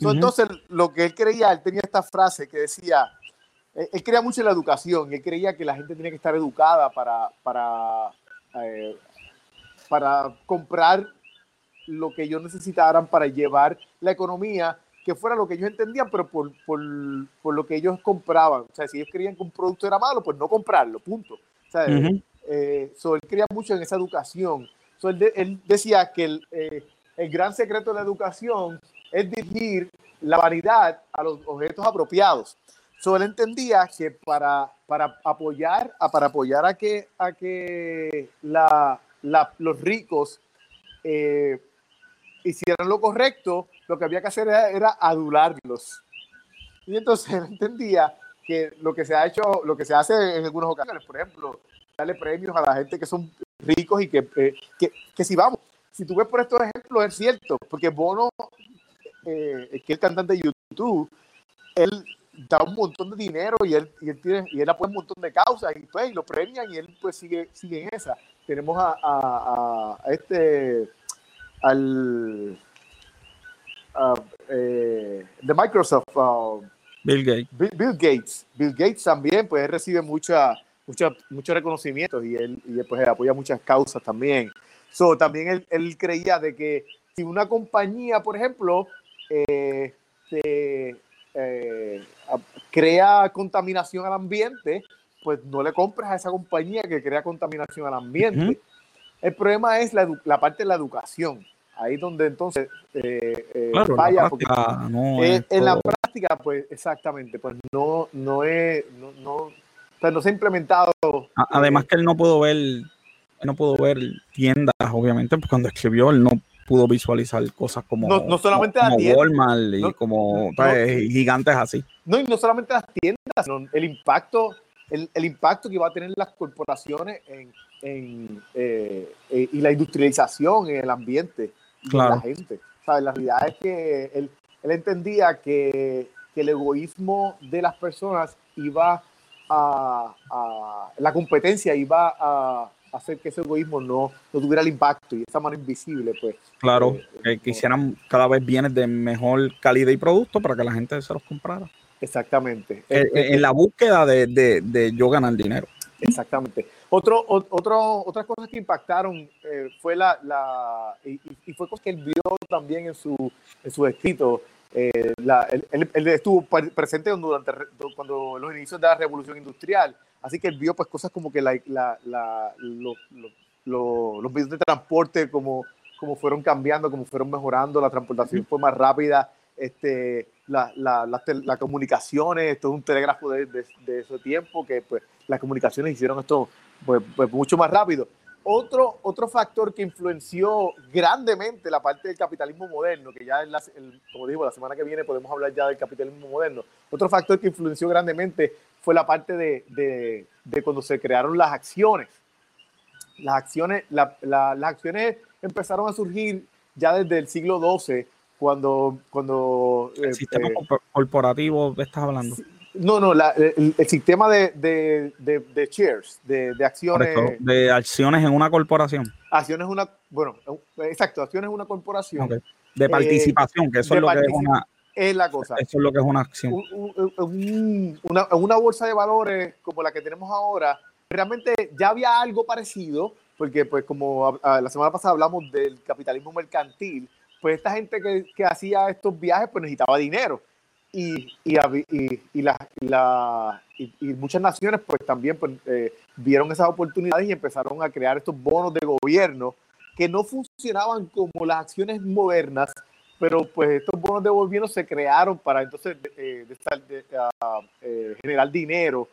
Uh -huh. Entonces, lo que él creía, él tenía esta frase que decía, él, él, creía mucho en la educación, él creía que la gente tenía que estar educada para, para, eh, para comprar lo que ellos necesitaran para llevar la economía, que fuera lo que ellos entendían, pero por, por, por lo que ellos compraban. O sea, si ellos creían que un producto era malo, pues no comprarlo, punto. O sea, uh -huh eh, so él creía mucho en esa educación. So él, de, él decía que el, eh, el, gran secreto de la educación es dirigir la vanidad a los objetos apropiados. So él entendía que para, para apoyar a, para apoyar a que, a que la, la, los ricos eh, hicieran lo correcto, lo que había que hacer era, era adularlos. Y entonces él entendía que lo que se ha hecho, lo que se hace en algunas ocasiones, por ejemplo, darle premios a la gente que son ricos y que, eh, que, que, si vamos, si tú ves por estos ejemplos, es cierto, porque Bono, eh, que es el cantante de YouTube, él da un montón de dinero y él, y él, tiene, y él apoya un montón de causas y, pues, y lo premian y él pues sigue, sigue en esa. Tenemos a, a, a este, al eh, de Microsoft, uh, Bill Gates. Bill, Bill, Gates. Bill Gates también pues recibe mucha muchos mucho reconocimientos y él, y pues, apoya muchas causas también. So, también él, él, creía de que si una compañía, por ejemplo, eh, se, eh, crea contaminación al ambiente, pues no le compres a esa compañía que crea contaminación al ambiente. Uh -huh. El problema es la, la, parte de la educación. Ahí donde entonces eh, claro, vaya, la práctica, no en, en la práctica, pues exactamente, pues no, no es, no, no o sea, no se ha implementado. Además que él no pudo ver, no pudo ver tiendas, obviamente, pues cuando escribió él no pudo visualizar cosas como, no, no solamente como, como Walmart y no, como pues, gigantes así. No, y no solamente las tiendas, sino el impacto, el, el impacto que va a tener las corporaciones en, en eh, eh, y la industrialización en el ambiente claro. de la gente. ¿Sabes? La realidad es que él, él entendía que, que el egoísmo de las personas iba a, a, la competencia iba a hacer que ese egoísmo no, no tuviera el impacto y esa mano invisible, pues. Claro, eh, que hicieran cada vez bienes de mejor calidad y producto para que la gente se los comprara. Exactamente. Eh, eh, en la búsqueda de, de, de, yo ganar dinero. Exactamente. Otro, otro, otras cosas que impactaron eh, fue la, la y, y, fue cosas que él vio también en su, en su escrito, eh, él, estuvo presente durante cuando los inicios de la revolución industrial, así que él vio pues cosas como que la, la, la lo, lo, lo, los medios de transporte como, como fueron cambiando, como fueron mejorando, la transportación fue más rápida, este, la, la, las comunicaciones, esto es un telégrafo de, de, ese tiempo, que pues las comunicaciones hicieron esto pues, pues, mucho más rápido. Otro, otro factor que influenció grandemente la parte del capitalismo moderno, que ya, en la, como digo, la semana que viene podemos hablar ya del capitalismo moderno, otro factor que influenció grandemente fue la parte de, de, de cuando se crearon las acciones. Las acciones, la, las acciones empezaron a surgir ya desde el siglo XII, cuando... cuando el sistema eh, corporativo estás hablando. No, no, el, sistema de, de, de, de shares, de, acciones. de acciones en una corporación. Acciones en una, bueno, exacto, acciones en una corporación. De eh, participación, que eso es lo que es una. Es la cosa. Eso es lo que es una acción. una, una bolsa de valores como la que tenemos ahora, realmente ya había algo parecido, porque pues como la semana pasada hablamos del capitalismo mercantil, pues esta gente que, que hacía estos viajes pues necesitaba dinero y, y, y, la, la, y, muchas naciones pues también pues, eh, vieron esas oportunidades y empezaron a crear estos bonos de gobierno que no funcionaban como las acciones modernas, pero pues estos bonos de gobierno se crearon para entonces eh, ah, eh, generar dinero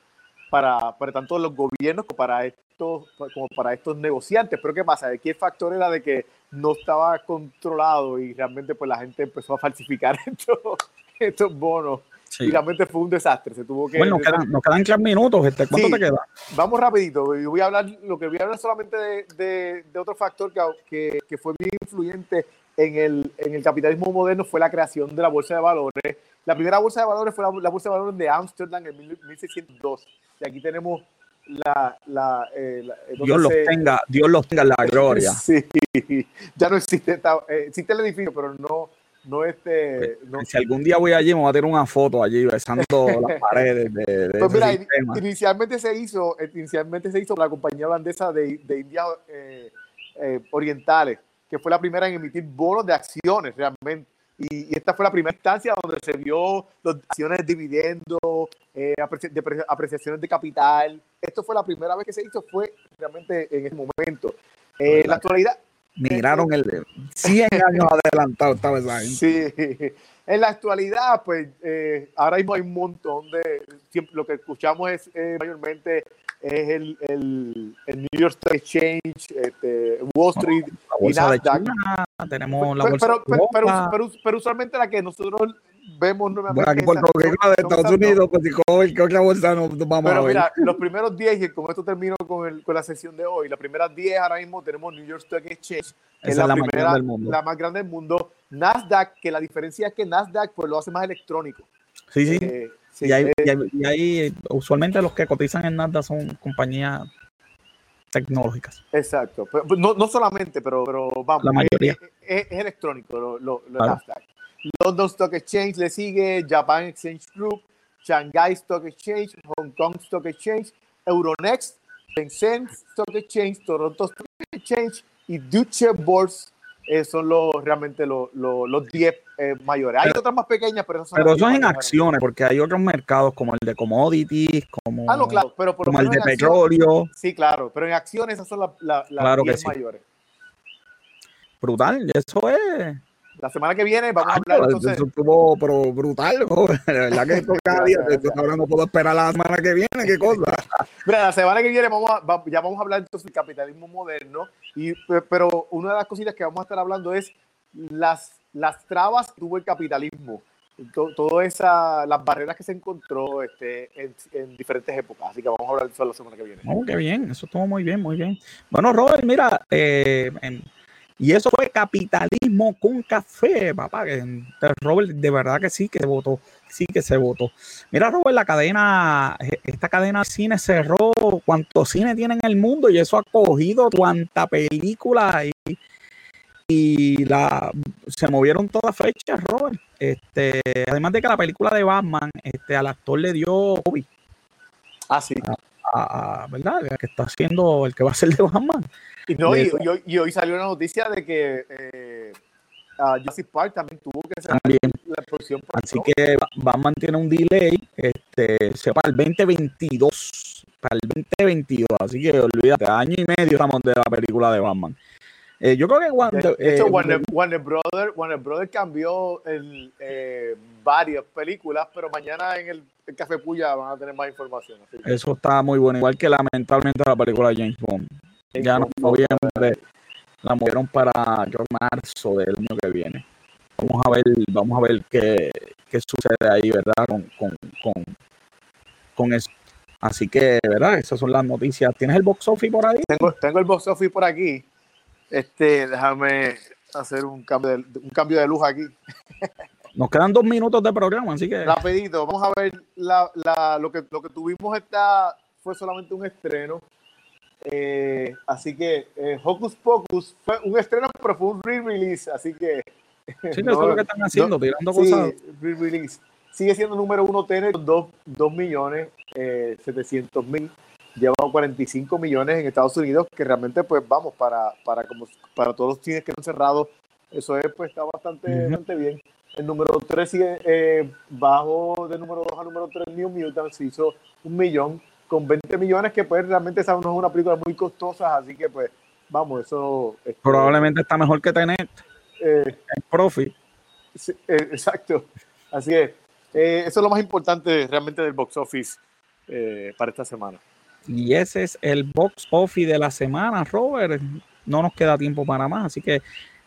para, para tanto los gobiernos como para estos como para estos negociantes. Pero ¿qué pasa? Aquí el factor era de que no estaba controlado y realmente pues la gente empezó a falsificar esto estos bonos. Y realmente fue un desastre. Se tuvo que. Bueno, nos quedan, nos quedan tres minutos. Este, ¿Cuánto te queda? Vamos rapidito. Y voy a hablar, lo que voy a hablar solamente de, de, otro factor que, que, fue bien influyente en el, en el capitalismo moderno fue la creación de la bolsa de valores. La primera bolsa de valores fue la, bolsa de valores de Amsterdam en 1602. Y aquí tenemos la, la, eh, Dios los tenga, Dios los tenga la gloria. Sí, ya no existe, eh, existe el edificio, pero no, no este. Pues, si algún día voy allí, me voy a tener una foto allí besando las paredes de, pues mira, inicialmente se hizo, eh, inicialmente se hizo la compañía holandesa de, de Indias eh, eh, Orientales, que fue la primera en emitir bonos de acciones realmente. Y, esta fue la primera instancia donde se vio las acciones de dividendos, de apreciaciones de capital. Esto fue la primera vez que se hizo, fue realmente en ese momento. en la actualidad, Miraron el 100 años adelantado estaba esa Sí, en la actualidad, pues eh, ahora mismo hay un montón de. lo que escuchamos es eh, mayormente es el, el, el, New York Stock Exchange, este, Wall Street y Nasdaq. tenemos la bolsa pero, pero, pero, pero, usualmente la que nosotros vemos nuevamente. Bueno, de Estados Unidos, pues, ¿qué otra bolsa nos vamos Pero a ver? mira, los primeros 10, y con esto termino con, el, con la sesión de hoy, las primeras 10 ahora mismo tenemos New York Stock Exchange, que es la, la, primera, más mundo. la más grande del mundo. Nasdaq, que la diferencia es que Nasdaq pues lo hace más electrónico. Sí, sí. Eh, sí y, eh, y, hay, usualmente los que cotizan en Nasdaq son compañías tecnológicas. Exacto. Pero, no, no solamente, pero, pero vamos, la mayoría. Es, es, electrónico lo, lo, lo claro. Nasdaq. London Stock Exchange le sigue, Japan Exchange Group, Shanghai Stock Exchange, Hong Kong Stock Exchange, Euronext, Shenzhen Stock Exchange, Toronto Stock Exchange y Deutsche Börse eh, son los realmente los 10 eh, mayores. Hay otras más pequeñas, pero son, pero son en acciones, porque hay otros mercados como el de commodities, como, ah, no, claro, pero por como el de petróleo. sí, claro, pero en acciones esas son las la, 10 mayores. Brutal, eso es la semana que viene vamos a hablar entonces. Eso estuvo pero brutal, joven. La verdad que esto cada día, ahora no puedo esperar la semana que viene, qué cosa. Mira, la semana que viene vamos a, ya vamos a hablar entonces del capitalismo moderno, y, pero una de las cositas que vamos a estar hablando es las, las trabas que tuvo el capitalismo. Todas las barreras que se encontró este, en, en, diferentes épocas. Así que vamos a hablar de eso la semana que viene. Oh, qué bien, eso estuvo muy bien, muy bien. Bueno, Robert, mira, eh, en, y eso fue capitalismo con café, papá. Robert, de verdad que sí que se votó. Sí que se votó. Mira, Robert, la cadena, esta cadena de cine cerró cuántos cine tiene en el mundo y eso ha cogido cuánta película y, y la, se movieron todas fechas, Robert. Este, además de que la película de Batman, este, al actor le dio COVID. Ah, sí. ¿Verdad? Que está haciendo el que va a ser de Batman. Y, no, y, y, hoy salió una noticia de que eh, Jurassic Park también tuvo que ser la producción. Así que Batman tiene un delay, este, se para el 2022, para el 2022, así que olvídate, año y medio estamos de la película de Batman. Eh, yo creo que de hecho, Warner, Warner, Brother, Warner Brother cambió el, varias películas, pero mañana en el, Café Puya van a tener más información. Eso está muy bueno, igual que lamentablemente la película de James Bond. ya no noviembre la movieron para marzo del año que viene. Vamos a ver, vamos a ver qué, qué sucede ahí, ¿verdad? Con, con, con, con eso. Así que, ¿verdad? Esas son las noticias. ¿Tienes el box office por ahí? Tengo, tengo el box office por aquí. Este, déjame hacer un cambio de, un cambio de luz aquí. Nos quedan dos minutos de programa, así que. Rapidito, vamos a ver la, la, lo, que, lo que tuvimos esta fue solamente un estreno. Eh, así que eh, Hocus Pocus fue un estreno, pero fue un re-release, así que. Sí, eso es lo que están haciendo, tirando cosas. re-release. Sigue siendo número uno Tenet, 2, millones eh, 700 mil. Lleva 45 millones en Estados Unidos, que realmente, pues vamos, para, para, como, para todos los cines que han cerrado, eso es, pues está bastante, bastante bien. El número 3 sigue eh, bajo de número 2 a número 3, New Mutants hizo un millón con 20 millones, que pues realmente esa no es una película muy costosa, así que pues vamos, eso... Este, Probablemente está mejor que tener eh, el profit. Eh, exacto. Así que eh, eso es lo más importante realmente del box office para esta semana. Y ese es el box office de la semana, Robert. No nos queda tiempo para más, así que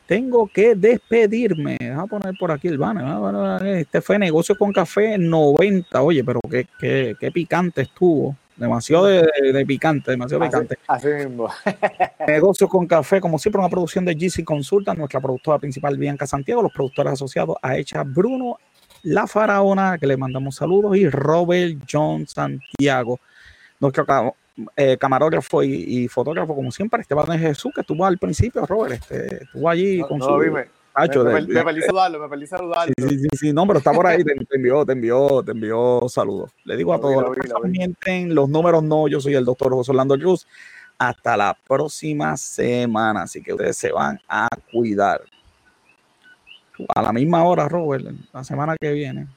tengo que despedirme. Voy a poner por aquí el banner. Este fue negocio con café 90. Oye, pero qué, qué, qué picante estuvo. Demasiado de, picante, demasiado picante. Así mismo. Negocio con café, como siempre, una producción de GC Consulta, nuestra productora principal, Bianca Santiago, los productores asociados a Hecha Bruno, La Faraona, que le mandamos saludos, y Robert John Santiago, nuestro eh, camarógrafo y, fotógrafo, como siempre, Esteban de Jesús, que estuvo al principio, Robert, este, estuvo allí con su. me, me, perdí saludarlo, me perdí saludarlo. Sí, sí, sí, no, pero está por ahí, te, envió, te envió, te envió saludos. Le digo a todos, mienten, los números no, yo soy el doctor José Orlando Cruz. Hasta la próxima semana, así que ustedes se van a cuidar. A la misma hora, Robert, la semana que viene.